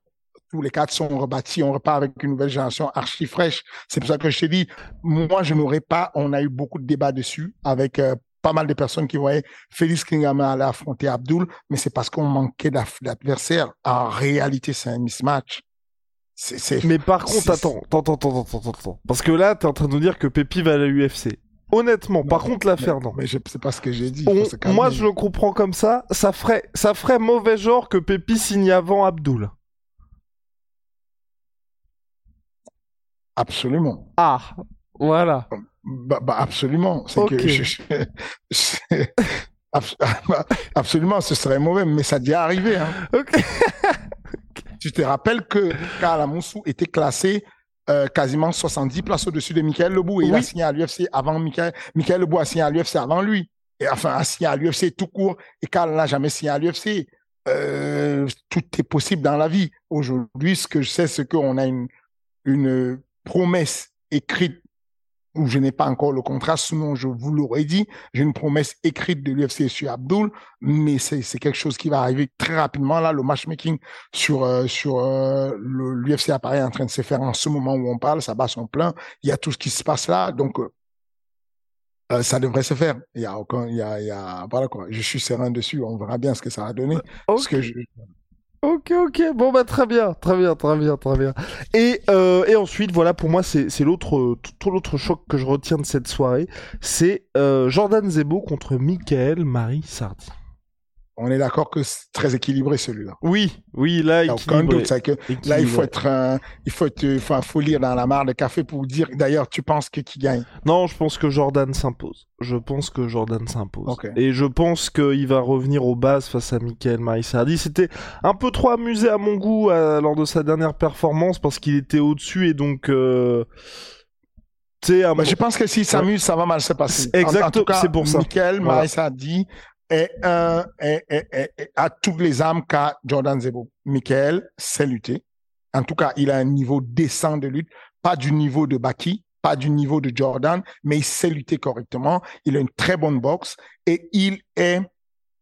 tous les quatre sont rebâtis, on repart avec une nouvelle génération archi fraîche. C'est pour ça que je t'ai dit, moi je n'aurais pas, on a eu beaucoup de débats dessus avec euh, pas mal de personnes qui voyaient Félix Klingama aller affronter Abdul, mais c'est parce qu'on manquait d'adversaires. En réalité, c'est un mismatch. Mais par contre, attends, attends, attends, attends, attends, Parce que là, tu es en train de nous dire que Pépi va à la UFC. Honnêtement, par contre, l'affaire, non. Mais je sais pas ce que j'ai dit. moi, je le comprends comme ça. Ça ferait, ça ferait mauvais genre que Pépi signe avant Abdul. Absolument. Ah, Voilà. Bah, bah, absolument. C'est que je- abs- absolument, ce serait mauvais, mais ça a déjà arrivé. Hein. Ok. Tu te rappelles que Karl Amoussou était classé euh, quasiment 70 places au-dessus de Michael Lebou et il a signé à l'UFC avant Michael. Michael Lebou a signé à l'UFC avant lui. Et enfin, a signé à l'UFC tout court et Karl n'a jamais signé à l'UFC. Euh, tout est possible dans la vie. Aujourd'hui, ce que je sais, c'est qu'on a une, une promesse écrite où je n'ai pas encore le contrat, sinon je vous l'aurais dit. J'ai une promesse écrite de l'UFC sur Abdul, mais c'est quelque chose qui va arriver très rapidement. Là, le matchmaking sur euh, sur euh, l'UFC à Paris est en train de se faire en ce moment où on parle, ça bat son plein. Il y a tout ce qui se passe là, donc euh, euh, ça devrait se faire. Il y a aucun, il y a, il y a voilà quoi. Je suis serein dessus. On verra bien ce que ça va donner. Parce que je, Ok, ok, bon bah très bien, très bien, très bien, très bien. Et, euh, et ensuite, voilà, pour moi, c'est l'autre tout l'autre choc que je retiens de cette soirée, c'est euh, Jordan Zebo contre Michael Marie Sardi. On est d'accord que c'est très équilibré celui-là. Oui, oui, là, Il aucun doute. Que Là, il faut être, un- il faut être, enfin, faut lire dans la mare de café pour dire. D'ailleurs, tu penses que qui gagne? Non, je pense que Jordan s'impose. Je pense que Jordan s'impose. Et je pense qu'il va revenir aux bases face à Michael Marie-Sardi. C'était un peu trop amusé à mon goût euh, lors de sa dernière performance parce qu'il était au-dessus et donc... Euh... Bah, Je pense que s'il s'amuse, ça va mal se passer. C'est En- en, exact- tout cas, c'est pour ça. Michael Voilà. Dit est a toutes les armes qu'a Jordan Zebo. Michael sait lutter. En tout cas, il a un niveau décent de lutte, pas du niveau de Baki, pas du niveau de Jordan, mais il sait lutter correctement. Il a une très bonne boxe et il est,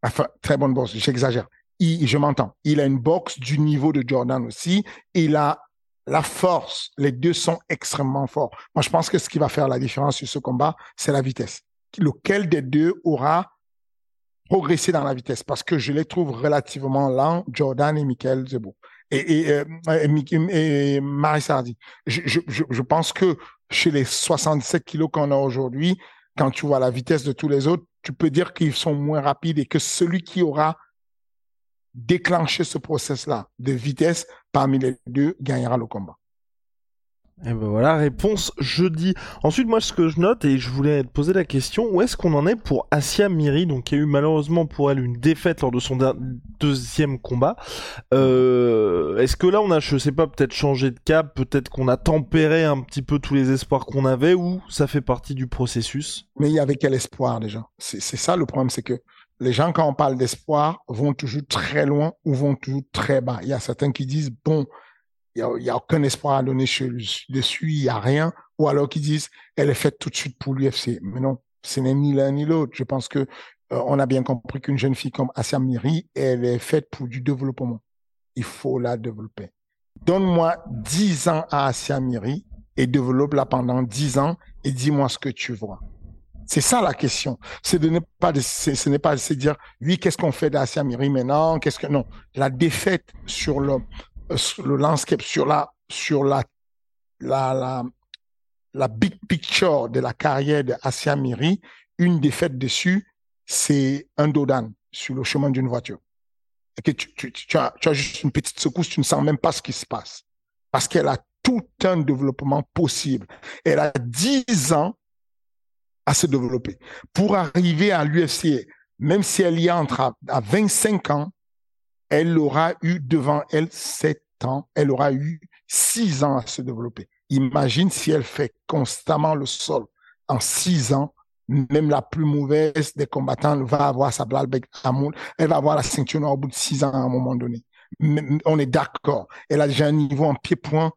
enfin, très bonne boxe, j'exagère. Je m'entends. Il a une boxe du niveau de Jordan aussi. Il a la force. Les deux sont extrêmement forts. Moi, je pense que ce qui va faire la différence sur ce combat, c'est la vitesse. Lequel des deux aura progressé dans la vitesse? Parce que je les trouve relativement lents, Jordan et Michael Zebo. Et, et, euh, et, et Marie Sardi. Je, je, je, je pense que chez les 77 kilos qu'on a aujourd'hui, quand tu vois la vitesse de tous les autres, tu peux dire qu'ils sont moins rapides et que celui qui aura déclenché ce process-là de vitesse parmi les deux gagnera le combat. Et ben voilà, réponse jeudi. Ensuite, moi, ce que je note, et je voulais te poser la question, où est-ce qu'on en est pour Asia Miri, donc qui a eu malheureusement pour elle une défaite lors de son deuxième combat. Euh, est-ce que là, on a, je sais pas, peut-être changé de cap, peut-être qu'on a tempéré un petit peu tous les espoirs qu'on avait, ou ça fait partie du processus? Mais il y avait quel espoir déjà? C'est ça le problème, c'est que les gens, quand on parle d'espoir, vont toujours très loin ou vont toujours très bas. Il y a certains qui disent, bon, il y a, a aucun espoir à donner dessus, il y a rien. Ou alors qui disent, elle est faite tout de suite pour l'UFC. Mais non, ce n'est ni l'un ni l'autre. Je pense que euh, on a bien compris qu'une jeune fille comme Asia Miri, elle est faite pour du développement. Il faut la développer. Donne-moi 10 ans à Asia Miri et développe-la pendant 10 ans et dis-moi ce que tu vois. C'est ça la question. C'est de ne pas, de- ce n'est pas de se dire, oui, qu'est-ce qu'on fait d'Asia Miri maintenant? Qu'est-ce que, non. La défaite sur sur le landscape, sur la, sur la, la, la, big picture de la carrière d'Asia Miri, une défaite dessus, c'est un dodan sur le chemin d'une voiture. Et que tu, as, juste une petite secousse, tu ne sens même pas ce qui se passe. Parce qu'elle a tout un développement possible. Elle a 10 ans à se développer. Pour arriver à l'UFC, même si elle y entre à 25 ans, elle aura eu devant elle 7 ans, elle aura eu 6 ans à se développer. Imagine si elle fait constamment le sol en 6 ans, même la plus mauvaise des combattants va avoir sa blalbec à moule, elle va avoir la ceinture noire au bout de 6 ans à un moment donné. On est d'accord. Elle a déjà un niveau en pied-point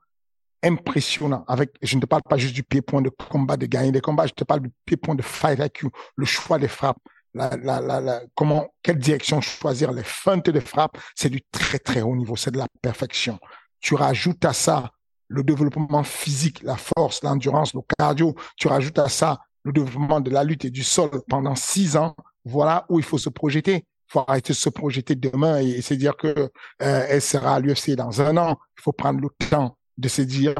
impressionnant. Avec, je ne te parle pas juste du pied-point de combat, de gagner des combats, je te parle du pied-point de fight IQ, le choix des frappes, la, la, la, comment, quelle direction choisir, les feintes de frappe, c'est du très très haut niveau, c'est de la perfection. Tu rajoutes à ça le développement physique, la force, l'endurance, le cardio, tu rajoutes à ça le développement de la lutte et du sol pendant six ans, voilà où il faut se projeter. Il faut arrêter de se projeter demain et, et se dire que euh, elle sera à l'UFC dans un an. Il faut prendre le temps de se dire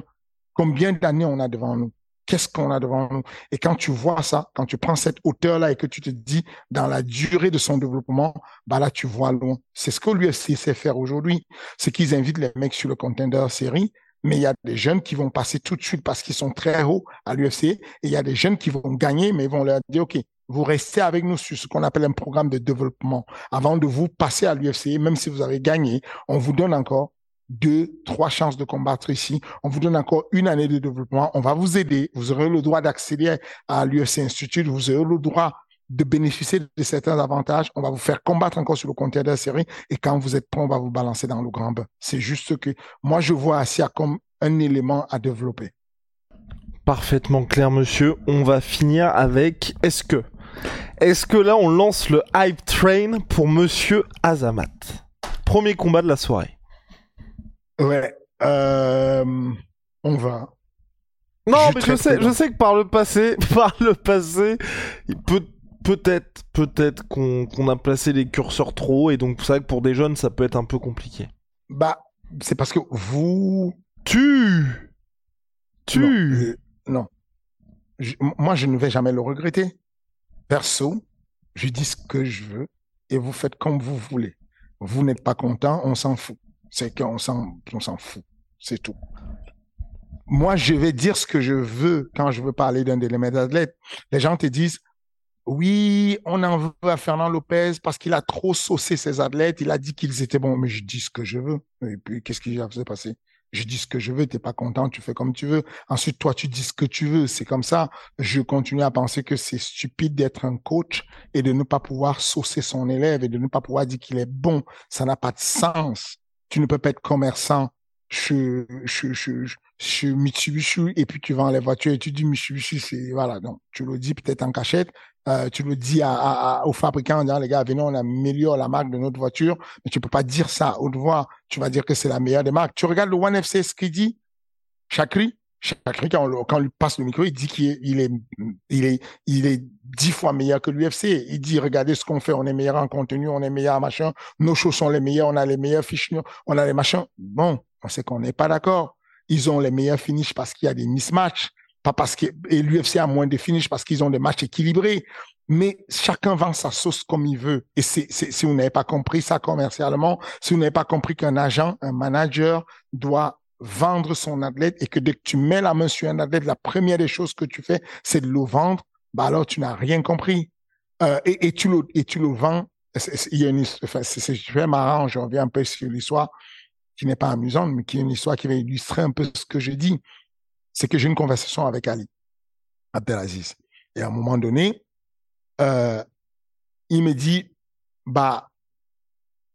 combien d'années on a devant nous, qu'est-ce qu'on a devant nous. Et quand tu vois ça, quand tu prends cette hauteur-là et que tu te dis dans la durée de son développement, bah là tu vois loin. C'est ce que l'UFC sait faire aujourd'hui, c'est qu'ils invitent les mecs sur le contender série, mais il y a des jeunes qui vont passer tout de suite parce qu'ils sont très hauts à l'UFC, et il y a des jeunes qui vont gagner, mais ils vont leur dire, OK, vous restez avec nous sur ce qu'on appelle un programme de développement. Avant de vous passer à l'UFC, même si vous avez gagné, on vous donne encore deux, trois chances de combattre ici. On vous donne encore une année de développement. On va vous aider. Vous aurez le droit d'accéder à l'UFC Institute. Vous aurez le droit de bénéficier de certains avantages. On va vous faire combattre encore sur le compteur de la série. Et quand vous êtes prêt, on va vous balancer dans le grand bain. C'est juste que moi, je vois Asia comme un élément à développer. Parfaitement clair, monsieur. On va finir avec est-ce que est-ce que là on lance le hype train pour monsieur Azamat? Premier combat de la soirée. Ouais. Euh, on va. Non, mais je sais, je sais que par le passé, par le passé, peut peut-être, peut-être qu'on a placé les curseurs trop et donc c'est vrai que pour des jeunes ça peut être un peu compliqué. Bah, c'est parce que vous. Tu. Tu. Non. Moi, je ne vais jamais le regretter. Perso, je dis ce que je veux et vous faites comme vous voulez. Vous n'êtes pas content, on s'en fout c'est qu'on s'en, on s'en fout. C'est tout. Moi, je vais dire ce que je veux quand je veux parler d'un mes athlètes. Les gens te disent, oui, on en veut à Fernand Lopez parce qu'il a trop saucé ses athlètes. Il a dit qu'ils étaient bons, mais je dis ce que je veux. Et puis, qu'est-ce qui va se passer? Je dis ce que je veux, t'es pas content, tu fais comme tu veux. Ensuite, toi, tu dis ce que tu veux. C'est comme ça. Je continue à penser que c'est stupide d'être un coach et de ne pas pouvoir saucer son élève et de ne pas pouvoir dire qu'il est bon. Ça n'a pas de sens. Tu ne peux pas être commerçant chez, Mitsubishi et puis tu vends les voitures et tu dis Mitsubishi, c'est voilà. Donc tu le dis peut-être en cachette, euh, tu le dis à, aux fabricants en disant les gars, venez, on améliore la marque de notre voiture, mais tu peux pas dire ça à haute voix. Tu vas dire que c'est la meilleure des marques. Tu regardes le One FC ce qu'il dit, Chakri, Chakri, quand on, quand lui passe le micro, il dit qu'il est, il est, il est, dix fois meilleur que l'UFC. Il dit, regardez ce qu'on fait, on est meilleur en contenu, on est meilleur en machin, nos choses sont les meilleures, on a les meilleures fiches, on a les machins. Bon, on sait qu'on n'est pas d'accord. Ils ont les meilleurs finishes parce qu'il y a des mismatchs, pas parce que, et l'UFC a moins de finishes parce qu'ils ont des matchs équilibrés. Mais chacun vend sa sauce comme il veut. Et si vous n'avez pas compris ça commercialement, si vous n'avez pas compris qu'un agent, un manager doit vendre son athlète et que dès que tu mets la main sur un athlète, la première des choses que tu fais, c'est de le vendre, bah alors tu n'as rien compris. Euh, et, et, tu le, et tu le vends. Il y a une c'est très marrant, je reviens un peu sur l'histoire qui n'est pas amusante, mais qui est une histoire qui va illustrer un peu ce que je dis. C'est que j'ai une conversation avec Ali Abdelaziz. Et à un moment donné, euh, il me dit, bah,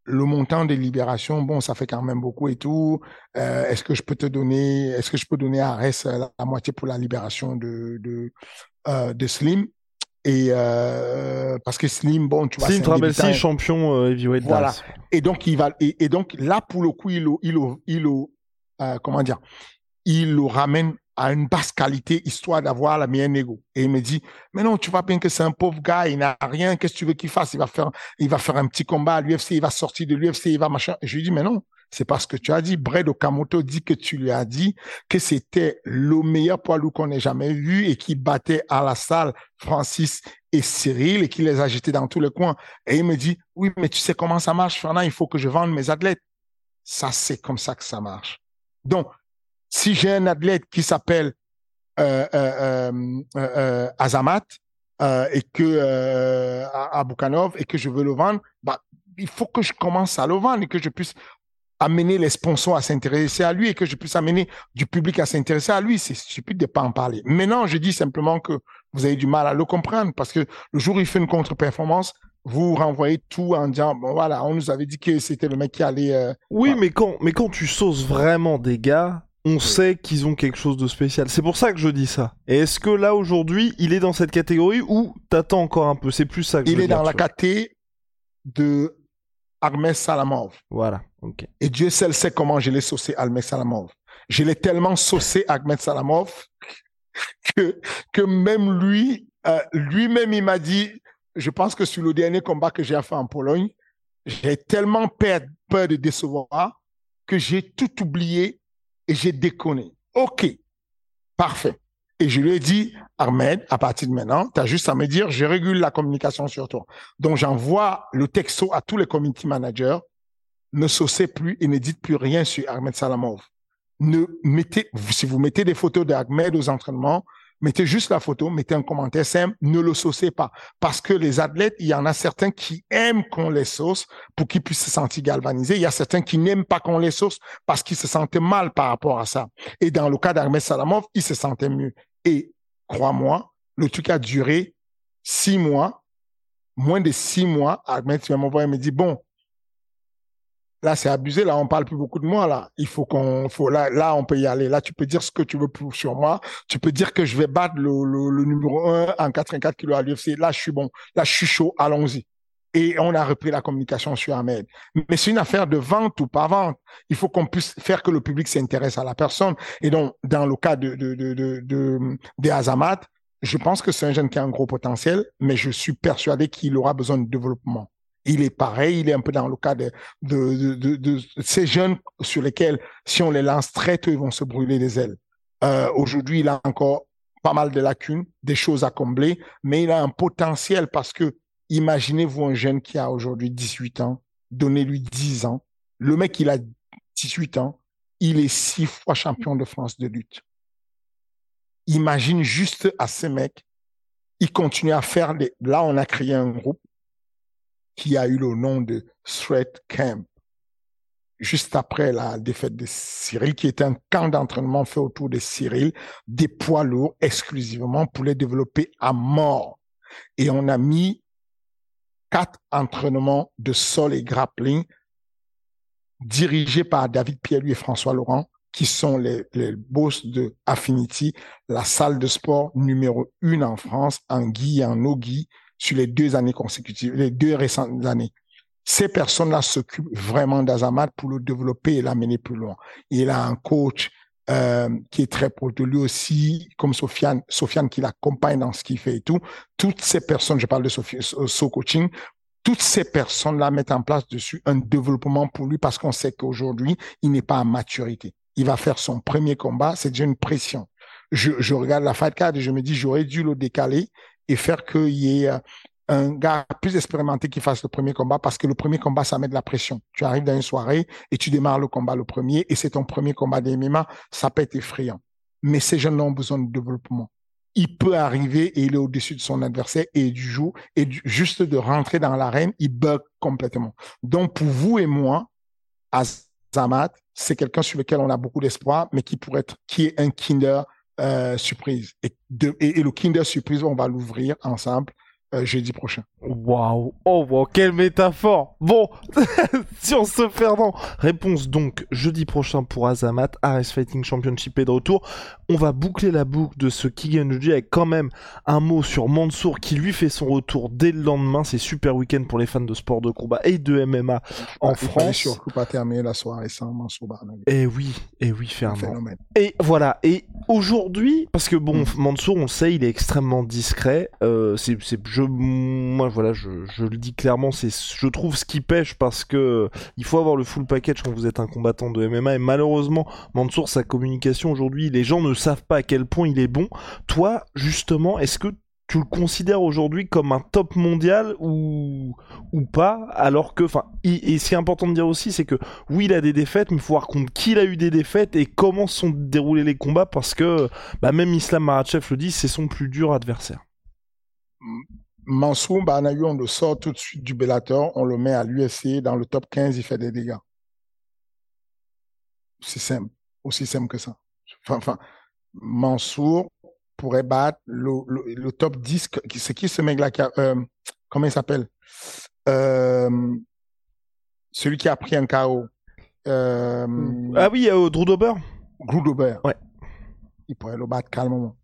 le montant des libérations, bon, ça fait quand même beaucoup et tout. Euh, est-ce que je peux te donner, est-ce que je peux donner à Arès la, moitié pour la libération de de, euh, de Slim? Et euh, parce que Slim, bon, tu vois, Slim Trabelsi, champion euh, heavyweight. Voilà. Et donc il va et, et, donc là pour le coup, il il il, il comment dire, il le ramène à une basse qualité histoire d'avoir la meilleure négo. Et il me dit, mais non, tu vois bien que c'est un pauvre gars, il n'a rien, qu'est-ce que tu veux qu'il fasse? Il va faire, il va faire un petit combat à l'UFC, il va sortir de l'UFC, il va machin. Et je lui dis, mais non, c'est parce que tu as dit, Brad Okamoto dit que tu lui as dit que c'était le meilleur poids lourd qu'on ait jamais vu et qui battait à la salle Francis et Cyril et qui les a jetés dans tous les coins. Et il me dit, oui, mais tu sais comment ça marche, Fernand, il faut que je vende mes athlètes. Ça, c'est comme ça que ça marche. Donc, si j'ai un athlète qui s'appelle euh, euh, euh, Azamat et que à, et que je veux le vendre, bah, il faut que je commence à le vendre et que je puisse amener les sponsors à s'intéresser à lui et que je puisse amener du public à s'intéresser à lui. C'est stupide de pas en parler. Maintenant, je dis simplement que vous avez du mal à le comprendre parce que le jour où il fait une contre-performance, vous renvoyez tout en disant bon voilà, on nous avait dit que c'était le mec qui allait. oui, mais quand mais quand tu sauces vraiment des gars, on sait qu'ils ont quelque chose de spécial. C'est pour ça que je dis ça. Et est-ce que là aujourd'hui, il est dans cette catégorie ou t'attends encore un peu? C'est plus ça que il je est dans la catégorie de Ahmed Salamov. Voilà. Et Dieu seul sait comment je l'ai saucé Ahmed Salamov. Je l'ai tellement saucé Ahmed Salamov que que même lui, euh, lui-même, il m'a dit. Je pense que sur le dernier combat que j'ai fait en Pologne, j'ai tellement peur, peur de décevoir que j'ai tout oublié et j'ai déconné. OK, parfait. Et je lui ai dit, Ahmed, à partir de maintenant, tu as juste à me dire, je régule la communication sur toi. Donc, j'envoie le texto à tous les community managers. Ne saucez plus et ne dites plus rien sur Ahmed Salamov. ne mettez, si vous mettez des photos d'Ahmed aux entraînements, mettez juste la photo, mettez un commentaire simple, ne le saucez pas. Parce que les athlètes, il y en a certains qui aiment qu'on les sauce pour qu'ils puissent se sentir galvanisés. Il y a certains qui n'aiment pas qu'on les sauce parce qu'ils se sentaient mal par rapport à ça. Et dans le cas d'Ahmed Salamov, il se sentait mieux. Et crois-moi, le truc a duré six mois, moins de six mois. Ahmed et me dit, bon, Là, c'est abusé. Là, on parle plus beaucoup de moi. Là, il faut qu'on, faut là, là, on peut y aller. Là, tu peux dire ce que tu veux sur moi. Tu peux dire que je vais battre le, le, numéro 1 en 84 kilos à l'UFC. Là, je suis bon. Là, je suis chaud. Allons-y. Et on a repris la communication sur Ahmed. Mais c'est une affaire de vente ou pas vente. Il faut qu'on puisse faire que le public s'intéresse à la personne. Et donc, dans le cas de, de, de, de, de des Azamat, je pense que c'est un jeune qui a un gros potentiel, mais je suis persuadé qu'il aura besoin de développement il est pareil, il est un peu dans le cas de, ces jeunes sur lesquels, si on les lance très tôt, ils vont se brûler les ailes. Euh, Aujourd'hui, il a encore pas mal de lacunes, des choses à combler, mais il a un potentiel parce que imaginez-vous un jeune qui a aujourd'hui 18 ans, donnez-lui 10 ans. Le mec, il a 18 ans, il est six fois champion de France de lutte. Imagine juste à ces mecs, il continue à faire des... Là, on a créé un groupe qui a eu le nom de Threat Camp, juste après la défaite de Cyril, qui était un camp d'entraînement fait autour de Cyril, des poids lourds exclusivement pour les développer à mort. Et on a mis quatre entraînements de sol et grappling dirigés par David pierre et François Laurent, qui sont les, les boss de Affinity, la salle de sport numéro une en France, en Guy et en Ogui, sur les deux années consécutives, les deux récentes années. Ces personnes-là s'occupent vraiment d'Azamat pour le développer et l'amener plus loin. Il a un coach euh, qui est très proche de lui aussi, comme Sofiane, Sofiane qui l'accompagne dans ce qu'il fait et tout. Toutes ces personnes, je parle de Sophie, So Coaching, toutes ces personnes-là mettent en place dessus un développement pour lui parce qu'on sait qu'aujourd'hui, il n'est pas à maturité. Il va faire son premier combat, c'est déjà une pression. Je, je regarde la fight card et je me dis, j'aurais dû le décaler et faire qu'il y ait euh, un gars plus expérimenté qui fasse le premier combat parce que le premier combat, ça met de la pression. Tu arrives dans une soirée et tu démarres le combat le premier et c'est ton premier combat des MMA, ça peut être effrayant. Mais ces jeunes ont besoin de développement. Il peut arriver et il est au-dessus de son adversaire et du jour, et juste de rentrer dans l'arène, il bug complètement. Donc, pour vous et moi, Azamat, c'est quelqu'un sur lequel on a beaucoup d'espoir, mais qui pourrait être, qui est un kinder euh, surprise. Et, et, le Kinder Surprise, on va l'ouvrir ensemble euh, jeudi prochain. Waouh, oh wow, quelle métaphore. Bon, sur ce Fernand. Réponse donc jeudi prochain pour Azamat. Ares Fighting Championship est de retour. On va boucler la boucle de ce Kigen avec quand même un mot sur Mansour qui lui fait son retour dès le lendemain. C'est super week-end pour les fans de sport de combat et de MMA en France. surtout pas terminer la soirée sans Mansour Et eh oui, et eh oui, Fernand. Et voilà. Et aujourd'hui, parce que bon, mm. Mansour, on le sait, il est extrêmement discret. Euh, c'est, moi, voilà, je, le dis clairement, c'est, je trouve ce qui pêche parce que il faut avoir le full package quand vous êtes un combattant de MMA. Et malheureusement, Mansour, sa communication aujourd'hui, les gens ne savent pas à quel point il est bon. Toi, justement, est-ce que tu le considères aujourd'hui comme un top mondial ou, pas? Alors que enfin et, ce qui est important de dire aussi c'est que oui il a des défaites mais il faut voir contre qui il a eu des défaites et comment sont déroulés les combats parce que bah, même Islam Makhachev le dit c'est son plus dur adversaire Mansour on le sort tout de suite du Bellator on le met à l'UFC dans le top 15 il fait des dégâts c'est simple aussi simple que ça enfin Mansour pourrait battre le, top 10. C'est qui ce mec-là euh, Comment il s'appelle? Euh, Celui qui a pris un KO. Euh, ah oui, Drew Dober Drew Dober. Ouais. Il pourrait le battre calmement.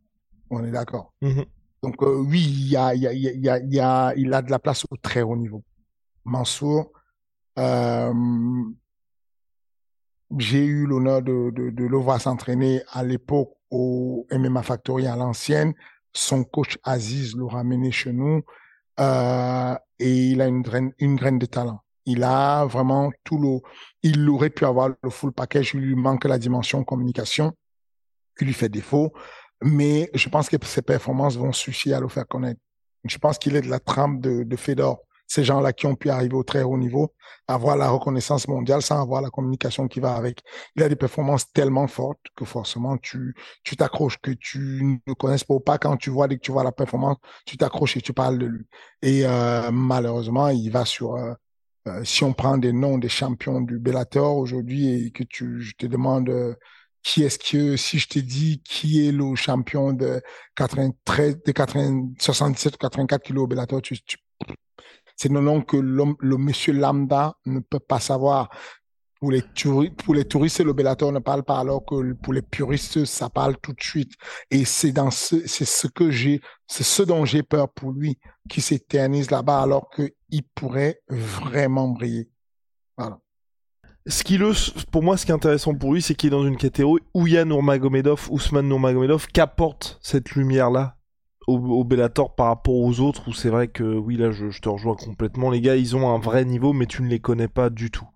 On est d'accord. Mm-hmm. Donc oui, il, a, il, il, il de la place au très haut niveau. Mansour, j'ai eu l'honneur de, le voir s'entraîner à l'époque au MMA Factory à l'ancienne. Son coach Aziz l'a ramené chez nous euh, et il a une graine, de talent. Il a vraiment tout le, il aurait pu avoir le full package. Il lui manque la dimension communication qui lui fait défaut, mais je pense que ses performances vont suffire à le faire connaître. Je pense qu'il est de la trempe de, Fedor. ces gens-là qui ont pu arriver au très haut niveau, avoir la reconnaissance mondiale sans avoir la communication qui va avec. Il a des performances tellement fortes que forcément tu tu t'accroches, que tu ne connaisses pas pas quand tu vois dès que tu vois la performance, tu t'accroches et tu parles de lui. Et euh, malheureusement, il va sur euh, euh, si on prend des noms des champions du Bellator aujourd'hui et que tu je te demande qui est-ce que, si je te dis qui est le champion de 93, de 80, 77 84 kilos Bellator, tu, tu, c'est le nom que le monsieur lambda ne peut pas savoir. Pour les, pour les touristes, le Bellator ne parle pas, alors que pour les puristes, ça parle tout de suite. Et c'est dans ce, c'est ce que j'ai, c'est ce dont j'ai peur pour lui, qui s'éternise là-bas, alors qu'il pourrait vraiment briller. Voilà. Ce qui le, pour moi, ce qui est intéressant pour lui, c'est qu'il est dans une catégorie où il y a Nurmagomedov, Ousmane Nurmagomedov, qu'apporte cette lumière-là au, Bellator par rapport aux autres, où c'est vrai que, oui, là, je, te rejoins complètement. Les gars, ils ont un vrai niveau, mais tu ne les connais pas du tout.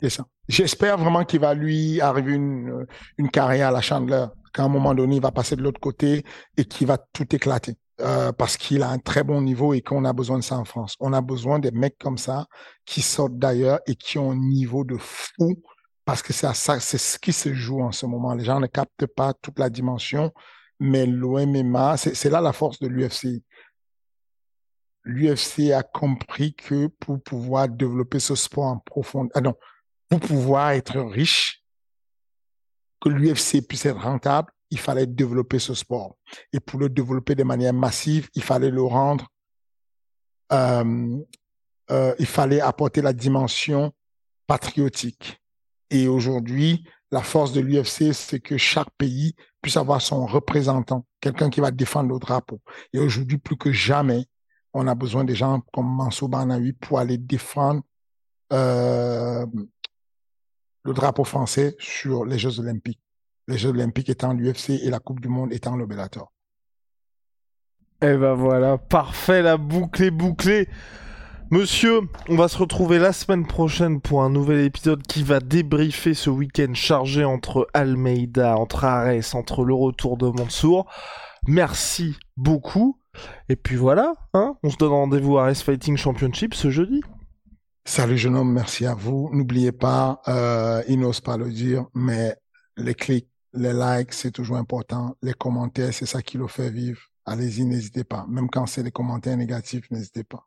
C'est ça. J'espère vraiment qu'il va lui arriver une, une carrière à la Chandler, qu'à un moment donné, il va passer de l'autre côté et qu'il va tout éclater. Euh, parce qu'il a un très bon niveau et qu'on a besoin de ça en France. On a besoin des mecs comme ça qui sortent d'ailleurs et qui ont un niveau de fou parce que c'est ça, c'est ce qui se joue en ce moment. Les gens ne captent pas toute la dimension, mais l'OMMA, c'est là la force de l'UFC. L'UFC a compris que pour pouvoir développer ce sport en profondeur, ah non, pour pouvoir être riche, que l'UFC puisse être rentable, il fallait développer ce sport. Et pour le développer de manière massive, il fallait le rendre, euh, euh, il fallait apporter la dimension patriotique. Et aujourd'hui, la force de l'UFC, c'est que chaque pays puisse avoir son représentant, quelqu'un qui va défendre le drapeau. Et aujourd'hui, plus que jamais, on a besoin des gens comme Mansour Banawi pour aller défendre euh, le drapeau français sur les Jeux olympiques les Jeux olympiques étant l'UFC et la Coupe du Monde étant le Bellator. Eh ben voilà, parfait, la boucle est bouclée. Monsieur, on va se retrouver la semaine prochaine pour un nouvel épisode qui va débriefer ce week-end chargé entre Almeida, entre Ares, entre le retour de Mansour. Merci beaucoup. Et puis voilà, hein, on se donne rendez-vous à Ares Fighting Championship ce jeudi. Salut jeune homme, merci à vous. N'oubliez pas, euh, il n'ose pas le dire, mais les clics les likes, c'est toujours important. Les commentaires, c'est ça qui le fait vivre. Allez-y, n'hésitez pas. Même quand c'est des commentaires négatifs, n'hésitez pas.